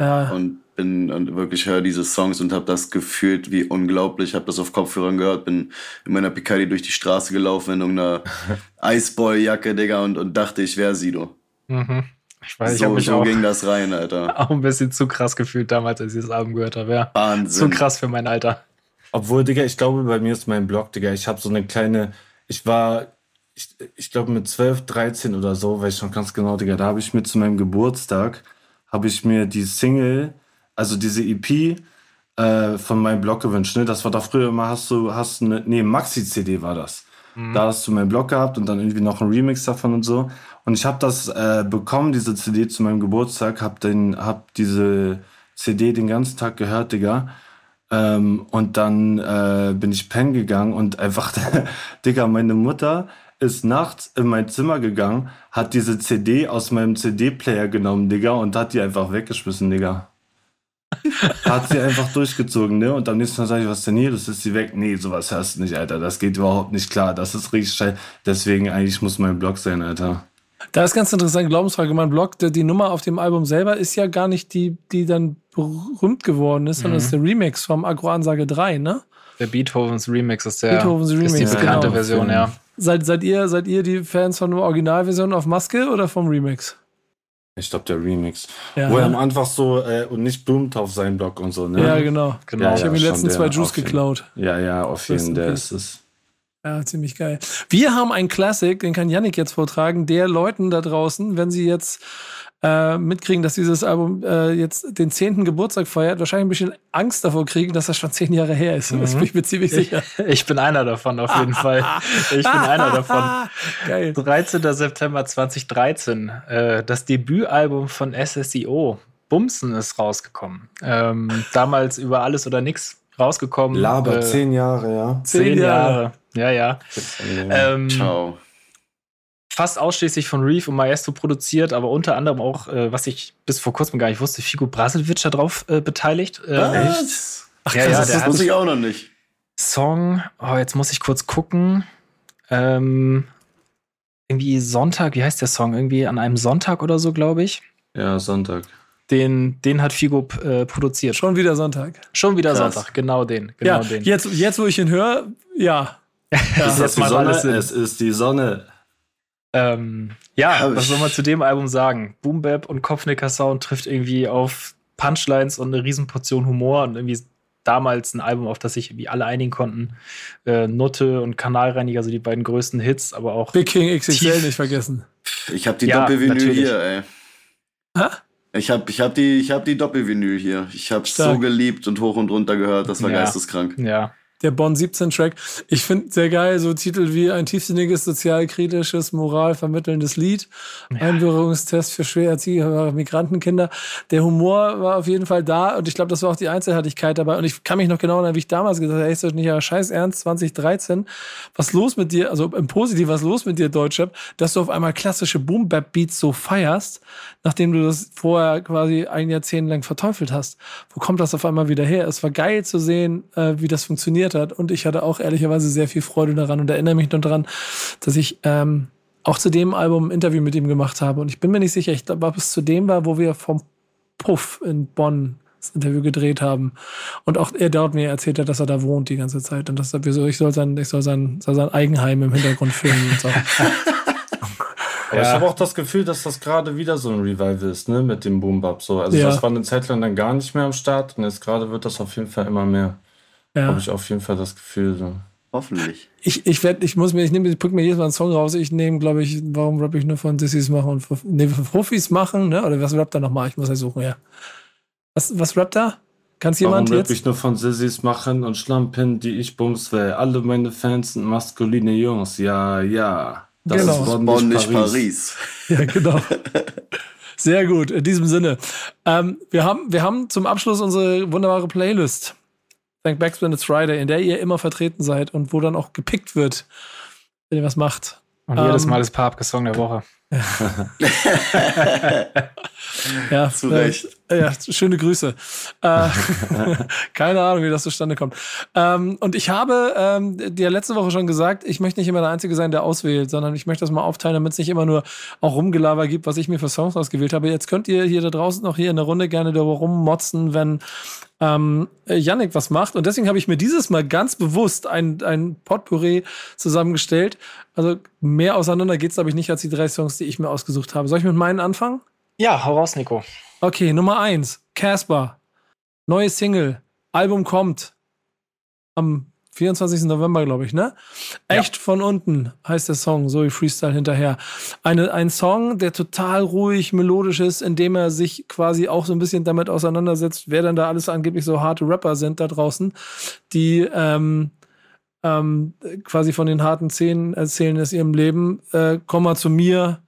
Ja. Und bin und wirklich höre diese Songs und habe das gefühlt wie unglaublich. Habe das auf Kopfhörern gehört, bin in meiner Picardi durch die Straße gelaufen in irgendeiner Iceboy-Jacke, Digga, und, und dachte, ich wäre Sido. Mhm. Ich weiß, so, ich mich so auch, ging das rein, Alter. Auch ein bisschen zu krass gefühlt damals, als ich das Album gehört habe. Ja. Wahnsinn. Zu krass für mein Alter. Obwohl, Digga, ich glaube, bei mir ist mein Blog, Digga, ich habe so eine kleine, ich war, ich, ich glaube mit 12, 13 oder so, weiß ich noch ganz genau, Digga, da habe ich mir zu meinem Geburtstag, habe ich mir die Single also diese EP äh, von meinem Blog gewünscht. Ne? Das war da früher immer, hast du, hast eine, nee, Maxi-CD war das. Mhm. Da hast du meinen Blog gehabt und dann irgendwie noch ein Remix davon und so. Und ich habe das äh, bekommen, diese CD zu meinem Geburtstag, hab, den, hab diese CD den ganzen Tag gehört, Digga. Ähm, und dann äh, bin ich pennen gegangen und einfach, Digga, meine Mutter ist nachts in mein Zimmer gegangen, hat diese CD aus meinem CD-Player genommen, Digga, und hat die einfach weggeschmissen, Digga. Hat sie einfach durchgezogen, ne? Und am nächsten Tag sage ich, was denn hier? Das ist sie weg. Nee, sowas hast du nicht, Alter. Das geht überhaupt nicht klar. Das ist richtig scheiße. Deswegen eigentlich muss mein Blog sein, Alter. Da ist ganz interessant, Glaubensfrage. Mein Blog, die Nummer auf dem Album selber ist ja gar nicht die, die dann berühmt geworden ist, sondern mhm. ist der Remix vom Agro-Ansage 3, ne? Der Beethovens Remix ist der Beethovens Remix, ist die bekannte genau. Version, ja. Seid, seid, ihr, seid ihr die Fans von der Originalversion auf Maske oder vom Remix? Ich glaube, der Remix. Ja. Wo er einfach so äh, und nicht boomt auf seinen Blog und so, ne? Ja, genau. genau. Ja, ich habe die letzten zwei Juice geklaut. Ja, ja, auf jeden Fall. ist es. Ja, ziemlich geil. Wir haben einen Classic, den kann Yannick jetzt vortragen, der Leuten da draußen, wenn sie jetzt äh, mitkriegen, dass dieses Album äh, jetzt den zehnten Geburtstag feiert, wahrscheinlich ein bisschen Angst davor kriegen, dass das schon zehn Jahre her ist. Mhm. Das bin ich mir ziemlich sicher. Ich, ich bin einer davon, auf jeden Fall. Ich bin einer davon. Geil. 13. September 2013, äh, das Debütalbum von SSIO. Bumsen ist rausgekommen. Ähm, damals über alles oder nichts rausgekommen. Laber, äh, zehn Jahre, ja. Zehn Jahre. Ja, ja. Ähm, Ciao fast ausschließlich von Reef und Maestro produziert, aber unter anderem auch, äh, was ich bis vor kurzem gar nicht wusste, Figo Brasilvic darauf äh, beteiligt. Äh, Echt? Ach, ja, ja, das wusste ich auch noch nicht. Song, oh, jetzt muss ich kurz gucken. Ähm, irgendwie Sonntag, wie heißt der Song? Irgendwie an einem Sonntag oder so, glaube ich. Ja, Sonntag. Den, den hat Figo äh, produziert. Schon wieder Sonntag. Schon wieder Krass. Sonntag, genau den. Genau ja, den. Jetzt, jetzt, wo ich ihn höre, ja. ja. Es, ist die Sonne, es ist die Sonne. Ähm, ja, was soll man zu dem Album sagen? Boom Bap und Kopfnicker Sound trifft irgendwie auf Punchlines und eine Riesenportion Humor und irgendwie damals ein Album, auf das sich irgendwie alle einigen konnten. Äh, Nutte und Kanalreiniger, also die beiden größten Hits, aber auch. Big King XXL nicht vergessen. Ich habe die ja, Doppelvinyl hier, ey. Hä? Ich habe ich hab die, hab die Doppelvinyl hier. Ich habe so geliebt und hoch und runter gehört. Das war ja. geisteskrank. Ja. Der Bonn 17 Track. Ich finde sehr geil, so Titel wie ein tiefsinniges, sozialkritisches, moralvermittelndes Lied, ja. Einbürgerungstest für schwer erzieherbare Migrantenkinder. Der Humor war auf jeden Fall da und ich glaube, das war auch die Einzelheitlichkeit dabei. Und ich kann mich noch genau erinnern, wie ich damals gesagt habe, ist das nicht ja scheiß ernst 2013. Was los mit dir, also im Positiv, was los mit dir, Deutschrap, dass du auf einmal klassische Boom-Bap-Beats so feierst, nachdem du das vorher quasi ein Jahrzehnt lang verteufelt hast. Wo kommt das auf einmal wieder her? Es war geil zu sehen, äh, wie das funktioniert hat. Und ich hatte auch ehrlicherweise sehr viel Freude daran und erinnere mich noch daran, dass ich ähm, auch zu dem Album ein Interview mit ihm gemacht habe. Und ich bin mir nicht sicher, ich glaube, ob es zu dem war, wo wir vom Puff in Bonn das Interview gedreht haben. Und auch er dort mir erzählt hat, dass er da wohnt die ganze Zeit. Und dass er, ich soll sein, ich soll sein, soll sein Eigenheim im Hintergrund filmen und so. Aber ja. ich habe auch das Gefühl, dass das gerade wieder so ein Revival ist, ne, mit dem Boom Bap. So. Also ja. das war eine Zeit lang dann gar nicht mehr am Start und jetzt gerade wird das auf jeden Fall immer mehr. Ja. Habe ich auf jeden Fall das Gefühl. So. Hoffentlich. Ich, ich werde, ich muss mir, ich nehme, ich pick mir jedes Mal einen Song raus. Ich nehme, glaube ich, warum rap ich nur von Dissys machen und nee, von Profis machen, ne? Oder was rappt er nochmal? Ich muss ja suchen, ja. Was, was rappt er? Kannst jemand Warum jetzt? ich nur von Sissys machen und Schlampen, die ich bums will. Alle meine Fans sind maskuline Jungs. Ja, ja. Das genau. ist Bonn, Bonn nicht Paris. Paris. ja, genau. Sehr gut, in diesem Sinne. Ähm, wir, haben, wir haben zum Abschluss unsere wunderbare Playlist. Thank Backspin It's Friday, in der ihr immer vertreten seid und wo dann auch gepickt wird, wenn ihr was macht. Und jedes ähm, Mal das Papke Song der Woche. ja, zu Recht. Ja, schöne Grüße. Äh, keine Ahnung, wie das zustande kommt. Ähm, und ich habe ähm, dir letzte Woche schon gesagt, ich möchte nicht immer der Einzige sein, der auswählt, sondern ich möchte das mal aufteilen, damit es nicht immer nur auch Rumgelaber gibt, was ich mir für Songs ausgewählt habe. Jetzt könnt ihr hier da draußen noch hier in der Runde gerne darüber rummotzen, wenn ähm, Yannick was macht. Und deswegen habe ich mir dieses Mal ganz bewusst ein, ein Potpourri zusammengestellt. Also mehr auseinander geht's glaube ich, nicht als die drei Songs, die ich mir ausgesucht habe. Soll ich mit meinen anfangen? Ja, hau raus, Nico. Okay, Nummer eins, Casper. Neue Single. Album kommt am 24. November, glaube ich, ne? Echt ja. von unten heißt der Song, so wie Freestyle hinterher. Eine, ein Song, der total ruhig, melodisch ist, indem er sich quasi auch so ein bisschen damit auseinandersetzt, wer denn da alles angeblich so harte Rapper sind da draußen, die ähm, ähm, quasi von den harten Szenen erzählen aus ihrem Leben. Äh, komm mal zu mir,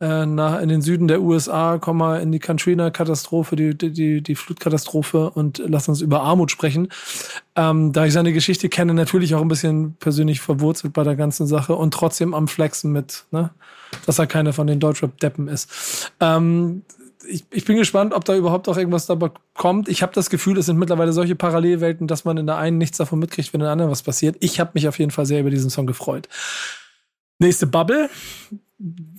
äh, nach, in den Süden der USA, komm mal in die Katrina-Katastrophe, die, die, die Flutkatastrophe und lass uns über Armut sprechen. Ähm, da ich seine Geschichte kenne, natürlich auch ein bisschen persönlich verwurzelt bei der ganzen Sache und trotzdem am Flexen mit, ne? dass er keiner von den Deutschrap-Deppen ist. Ähm, ich, ich bin gespannt, ob da überhaupt auch irgendwas dabei kommt. Ich habe das Gefühl, es sind mittlerweile solche Parallelwelten, dass man in der einen nichts davon mitkriegt, wenn in der anderen was passiert. Ich habe mich auf jeden Fall sehr über diesen Song gefreut. Nächste Bubble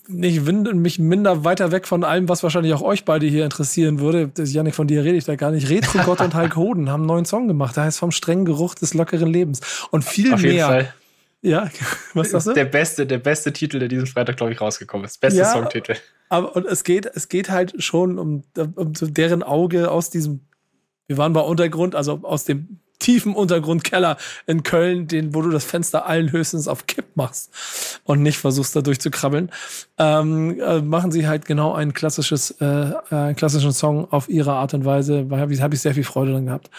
nicht mich minder weiter weg von allem, was wahrscheinlich auch euch beide hier interessieren würde. Das, Janik, von dir rede ich da gar nicht. Retro Gott und Hulk Hoden haben einen neuen Song gemacht. Der heißt vom strengen Geruch des lockeren Lebens. Und viel Auf mehr. Fall. Ja, was sagst du? Der beste, der beste Titel, der diesen Freitag, glaube ich, rausgekommen ist. Beste ja, Songtitel. Aber und es geht, es geht halt schon um, um deren Auge aus diesem, wir waren bei Untergrund, also aus dem tiefen Untergrundkeller in Köln, den, wo du das Fenster allen höchstens auf Kipp machst und nicht versuchst, da durchzukrabbeln, ähm, äh, machen sie halt genau ein klassisches, äh, äh, einen klassischen Song auf ihre Art und Weise. Da habe ich, hab ich sehr viel Freude dran gehabt.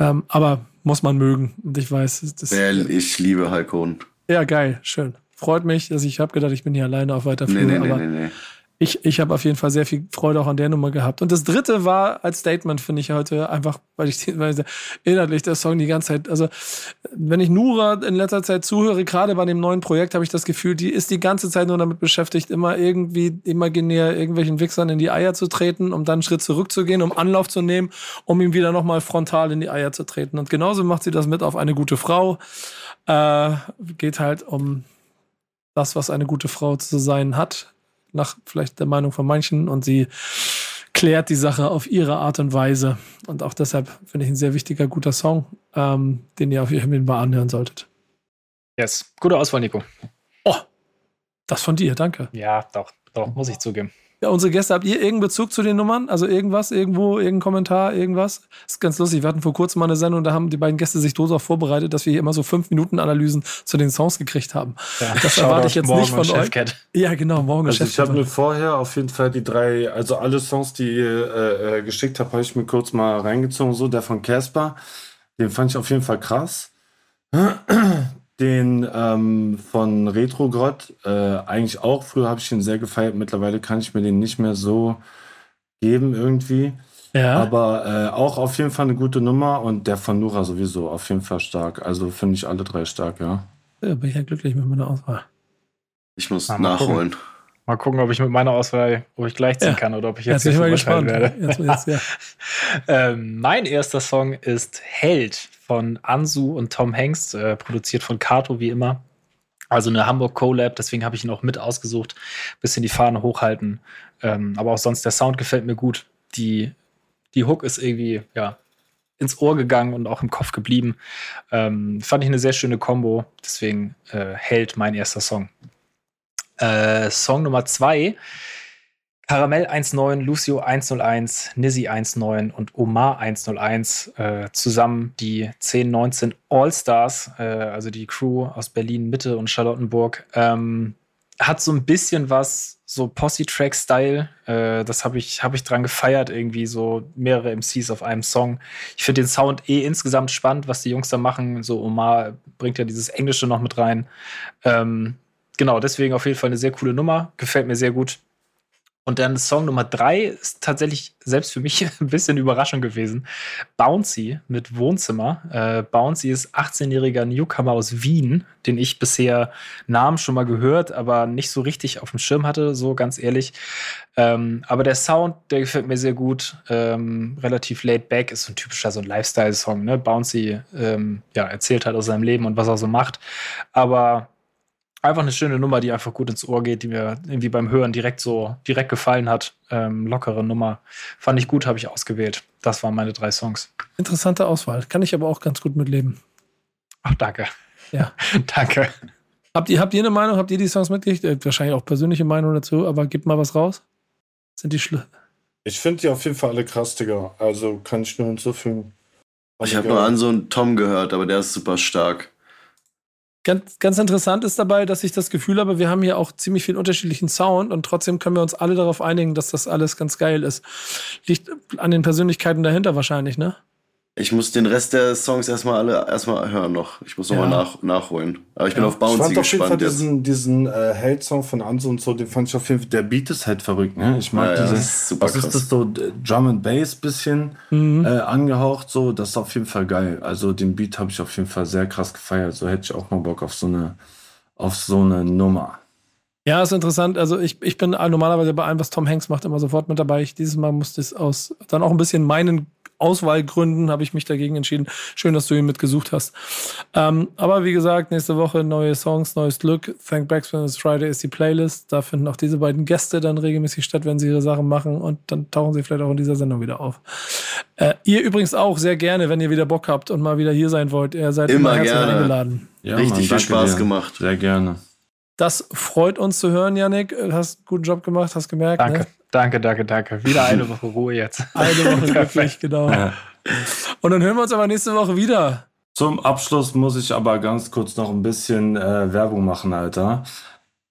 Ähm, aber muss man mögen. Und ich weiß, das. Ich liebe Halkon. Ja, geil, schön. Freut mich, dass ich habe gedacht, ich bin hier alleine auf weiter Flur. Nee, nee, aber nee, nee, nee ich, ich habe auf jeden Fall sehr viel Freude auch an der Nummer gehabt. Und das dritte war als Statement, finde ich heute einfach, weil ich weil inhaltlich der Song die ganze Zeit, also wenn ich Nura in letzter Zeit zuhöre, gerade bei dem neuen Projekt, habe ich das Gefühl, die ist die ganze Zeit nur damit beschäftigt, immer irgendwie imaginär irgendwelchen Wichsern in die Eier zu treten, um dann einen Schritt zurückzugehen, um Anlauf zu nehmen, um ihm wieder nochmal frontal in die Eier zu treten. Und genauso macht sie das mit auf eine gute Frau. Äh, geht halt um das, was eine gute Frau zu sein hat nach vielleicht der Meinung von manchen und sie klärt die Sache auf ihre Art und Weise. Und auch deshalb finde ich ein sehr wichtiger, guter Song, ähm, den ihr auf jeden Fall mal anhören solltet. Yes, gute Auswahl, Nico. Oh, das von dir, danke. Ja, doch, doch, muss ich zugeben. Ja, unsere Gäste, habt ihr irgendeinen Bezug zu den Nummern? Also irgendwas, irgendwo, irgendein Kommentar, irgendwas? Das ist ganz lustig. Wir hatten vor kurzem mal eine Sendung, da haben die beiden Gäste sich darauf vorbereitet, dass wir hier immer so fünf Minuten Analysen zu den Songs gekriegt haben. Ja, das erwarte ich jetzt nicht von euch. Ja, genau, morgen also Ich habe mir vorher auf jeden Fall die drei, also alle Songs, die ihr äh, äh geschickt habt, habe ich mir kurz mal reingezogen. So, der von Casper, den fand ich auf jeden Fall krass. Den ähm, von Retrogrott, äh, eigentlich auch. Früher habe ich ihn sehr gefeiert. Mittlerweile kann ich mir den nicht mehr so geben irgendwie. Ja. Aber äh, auch auf jeden Fall eine gute Nummer und der von Nura sowieso auf jeden Fall stark. Also finde ich alle drei stark, ja. ja, bin ich ja glücklich mit meiner Auswahl. Ich muss Ah, mal nachholen. Mal gucken, ob ich mit meiner Auswahl, ob ich gleichziehen Ja. kann oder ob ich jetzt, Jetzt bin ich mal gespannt. werde. Jetzt, jetzt, ja. Ähm, mein erster Song ist Held von Ansu und Tom Hanks, äh, produziert von Kato wie immer. Also eine Hamburg Collab, deswegen habe ich ihn auch mit ausgesucht. Bisschen die Fahne hochhalten. Ähm, aber auch sonst, der Sound gefällt mir gut. Die, die Hook ist irgendwie, ja, ins Ohr gegangen und auch im Kopf geblieben. Ähm, fand ich eine sehr schöne Combo. Deswegen äh, Held mein erster Song. Äh, Song Nummer zwei Karamell 1.9, Lucio 101, Nizzy 1.9 und Omar 101 äh, zusammen die 10-19 All-Stars, äh, also die Crew aus Berlin, Mitte und Charlottenburg. Ähm, hat so ein bisschen was, so Posse-Track-Style. Äh, das habe ich, hab ich dran gefeiert, irgendwie so mehrere MCs auf einem Song. Ich finde den Sound eh insgesamt spannend, was die Jungs da machen. So Omar bringt ja dieses Englische noch mit rein. Ähm, genau, deswegen auf jeden Fall eine sehr coole Nummer. Gefällt mir sehr gut. Und dann Song Nummer drei ist tatsächlich selbst für mich ein bisschen Überraschung gewesen. Bouncy mit Wohnzimmer. Äh, Bouncy ist 18-jähriger Newcomer aus Wien, den ich bisher Namen schon mal gehört, aber nicht so richtig auf dem Schirm hatte, so ganz ehrlich. Ähm, aber der Sound, der gefällt mir sehr gut. Ähm, relativ laid back, ist so ein typischer so ein Lifestyle-Song. Ne? Bouncy ähm, ja, erzählt halt aus seinem Leben und was er so macht. Aber einfach eine schöne Nummer, die einfach gut ins Ohr geht, die mir irgendwie beim Hören direkt so direkt gefallen hat. Ähm, lockere Nummer. Fand ich gut, habe ich ausgewählt. Das waren meine drei Songs. Interessante Auswahl. Kann ich aber auch ganz gut mitleben. Ach, danke. Ja. danke. Habt ihr, habt ihr eine Meinung? Habt ihr die Songs mitgekriegt? Äh, wahrscheinlich auch persönliche Meinung dazu, aber gebt mal was raus. Sind die schlimm? Ich finde die auf jeden Fall alle krass, Digga. Also kann ich nur hinzufügen. Ich habe nur an so einen Tom gehört, aber der ist super stark. Ganz, ganz interessant ist dabei, dass ich das Gefühl habe, wir haben hier auch ziemlich viel unterschiedlichen Sound und trotzdem können wir uns alle darauf einigen, dass das alles ganz geil ist. Liegt an den Persönlichkeiten dahinter wahrscheinlich, ne? Ich muss den Rest der Songs erstmal alle erstmal hören noch. Ich muss nochmal Ja. nach, nachholen. Aber ich bin Ja. auf Ich Bouncy fand auf jeden Fall jetzt. diesen, diesen äh, Held-Song von Anso und so, den fand ich auf jeden Fall, der Beat ist halt verrückt, ne? Ich mag Ja, ja, diese, das ist super was krass. ist das so, Drum and Bass bisschen Mhm. äh, angehaucht, so, das ist auf jeden Fall geil. Also den Beat habe ich auf jeden Fall sehr krass gefeiert, so hätte ich auch mal Bock auf so eine, auf so eine Nummer. Ja, ist interessant. Also ich, ich bin normalerweise bei allem, was Tom Hanks macht, immer sofort mit dabei. Ich, dieses Mal musste es aus dann auch ein bisschen meinen Auswahlgründen habe ich mich dagegen entschieden. Schön, dass du ihn mitgesucht hast. Ähm, aber wie gesagt, nächste Woche neue Songs, neues Glück. Thank Backspin is Friday ist die Playlist. Da finden auch diese beiden Gäste dann regelmäßig statt, wenn sie ihre Sachen machen und dann tauchen sie vielleicht auch in dieser Sendung wieder auf. Äh, ihr übrigens auch sehr gerne, wenn ihr wieder Bock habt und mal wieder hier sein wollt. Ihr seid immer, Immer herzlich gerne. eingeladen. Ja, Richtig viel danke Spaß dir. gemacht. Sehr gerne. Das freut uns zu hören, Yannick. Du Hast einen guten Job gemacht, hast gemerkt. Danke, Ne? danke, danke, danke. Wieder eine Woche Ruhe jetzt. Eine Woche glücklich, genau. Ja. Und dann hören wir uns aber nächste Woche wieder. Zum Abschluss muss ich aber ganz kurz noch ein bisschen äh, Werbung machen, Alter.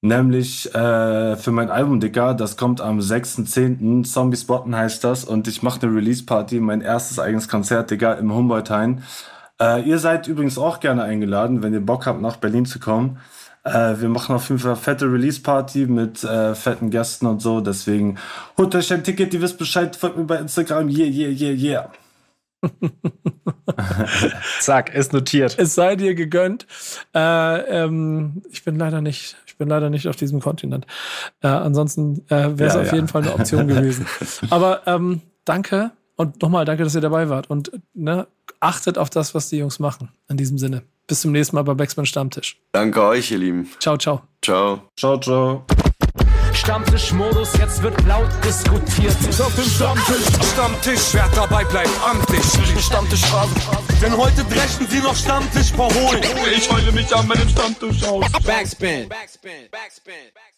Nämlich äh, für mein Album, Digga, das kommt am 6.10. Zombie Spotten heißt das und ich mache eine Release-Party, mein erstes eigenes Konzert, Digga, im Humboldthain. Äh, ihr seid übrigens auch gerne eingeladen, wenn ihr Bock habt, nach Berlin zu kommen. Äh, wir machen auf jeden Fall eine fette Release-Party mit äh, fetten Gästen und so, deswegen holt euch ein Ticket, ihr wisst Bescheid, folgt mir bei Instagram, yeah, yeah, yeah, yeah. Zack, ist notiert. Es sei dir gegönnt. Äh, ähm, ich bin leider nicht, ich bin leider nicht auf diesem Kontinent. Äh, ansonsten äh, wäre es Ja, auf ja. jeden Fall eine Option gewesen. Aber ähm, danke und nochmal danke, dass ihr dabei wart und ne, achtet auf das, was die Jungs machen. In diesem Sinne. Bis zum nächsten Mal bei Backspin Stammtisch. Danke euch, ihr Lieben. Ciao, ciao. Ciao. Ciao, ciao. Stammtischmodus, jetzt wird laut diskutiert. Auf dem Stammtisch, Stammtisch, wer dabei bleibt, amtlich. Stammtisch Phase. Denn heute dreschen sie noch Stammtisch verholen. Ich heule mich an meinem Stammtisch aus. Backspin. Backspin. Backspin. Backspin.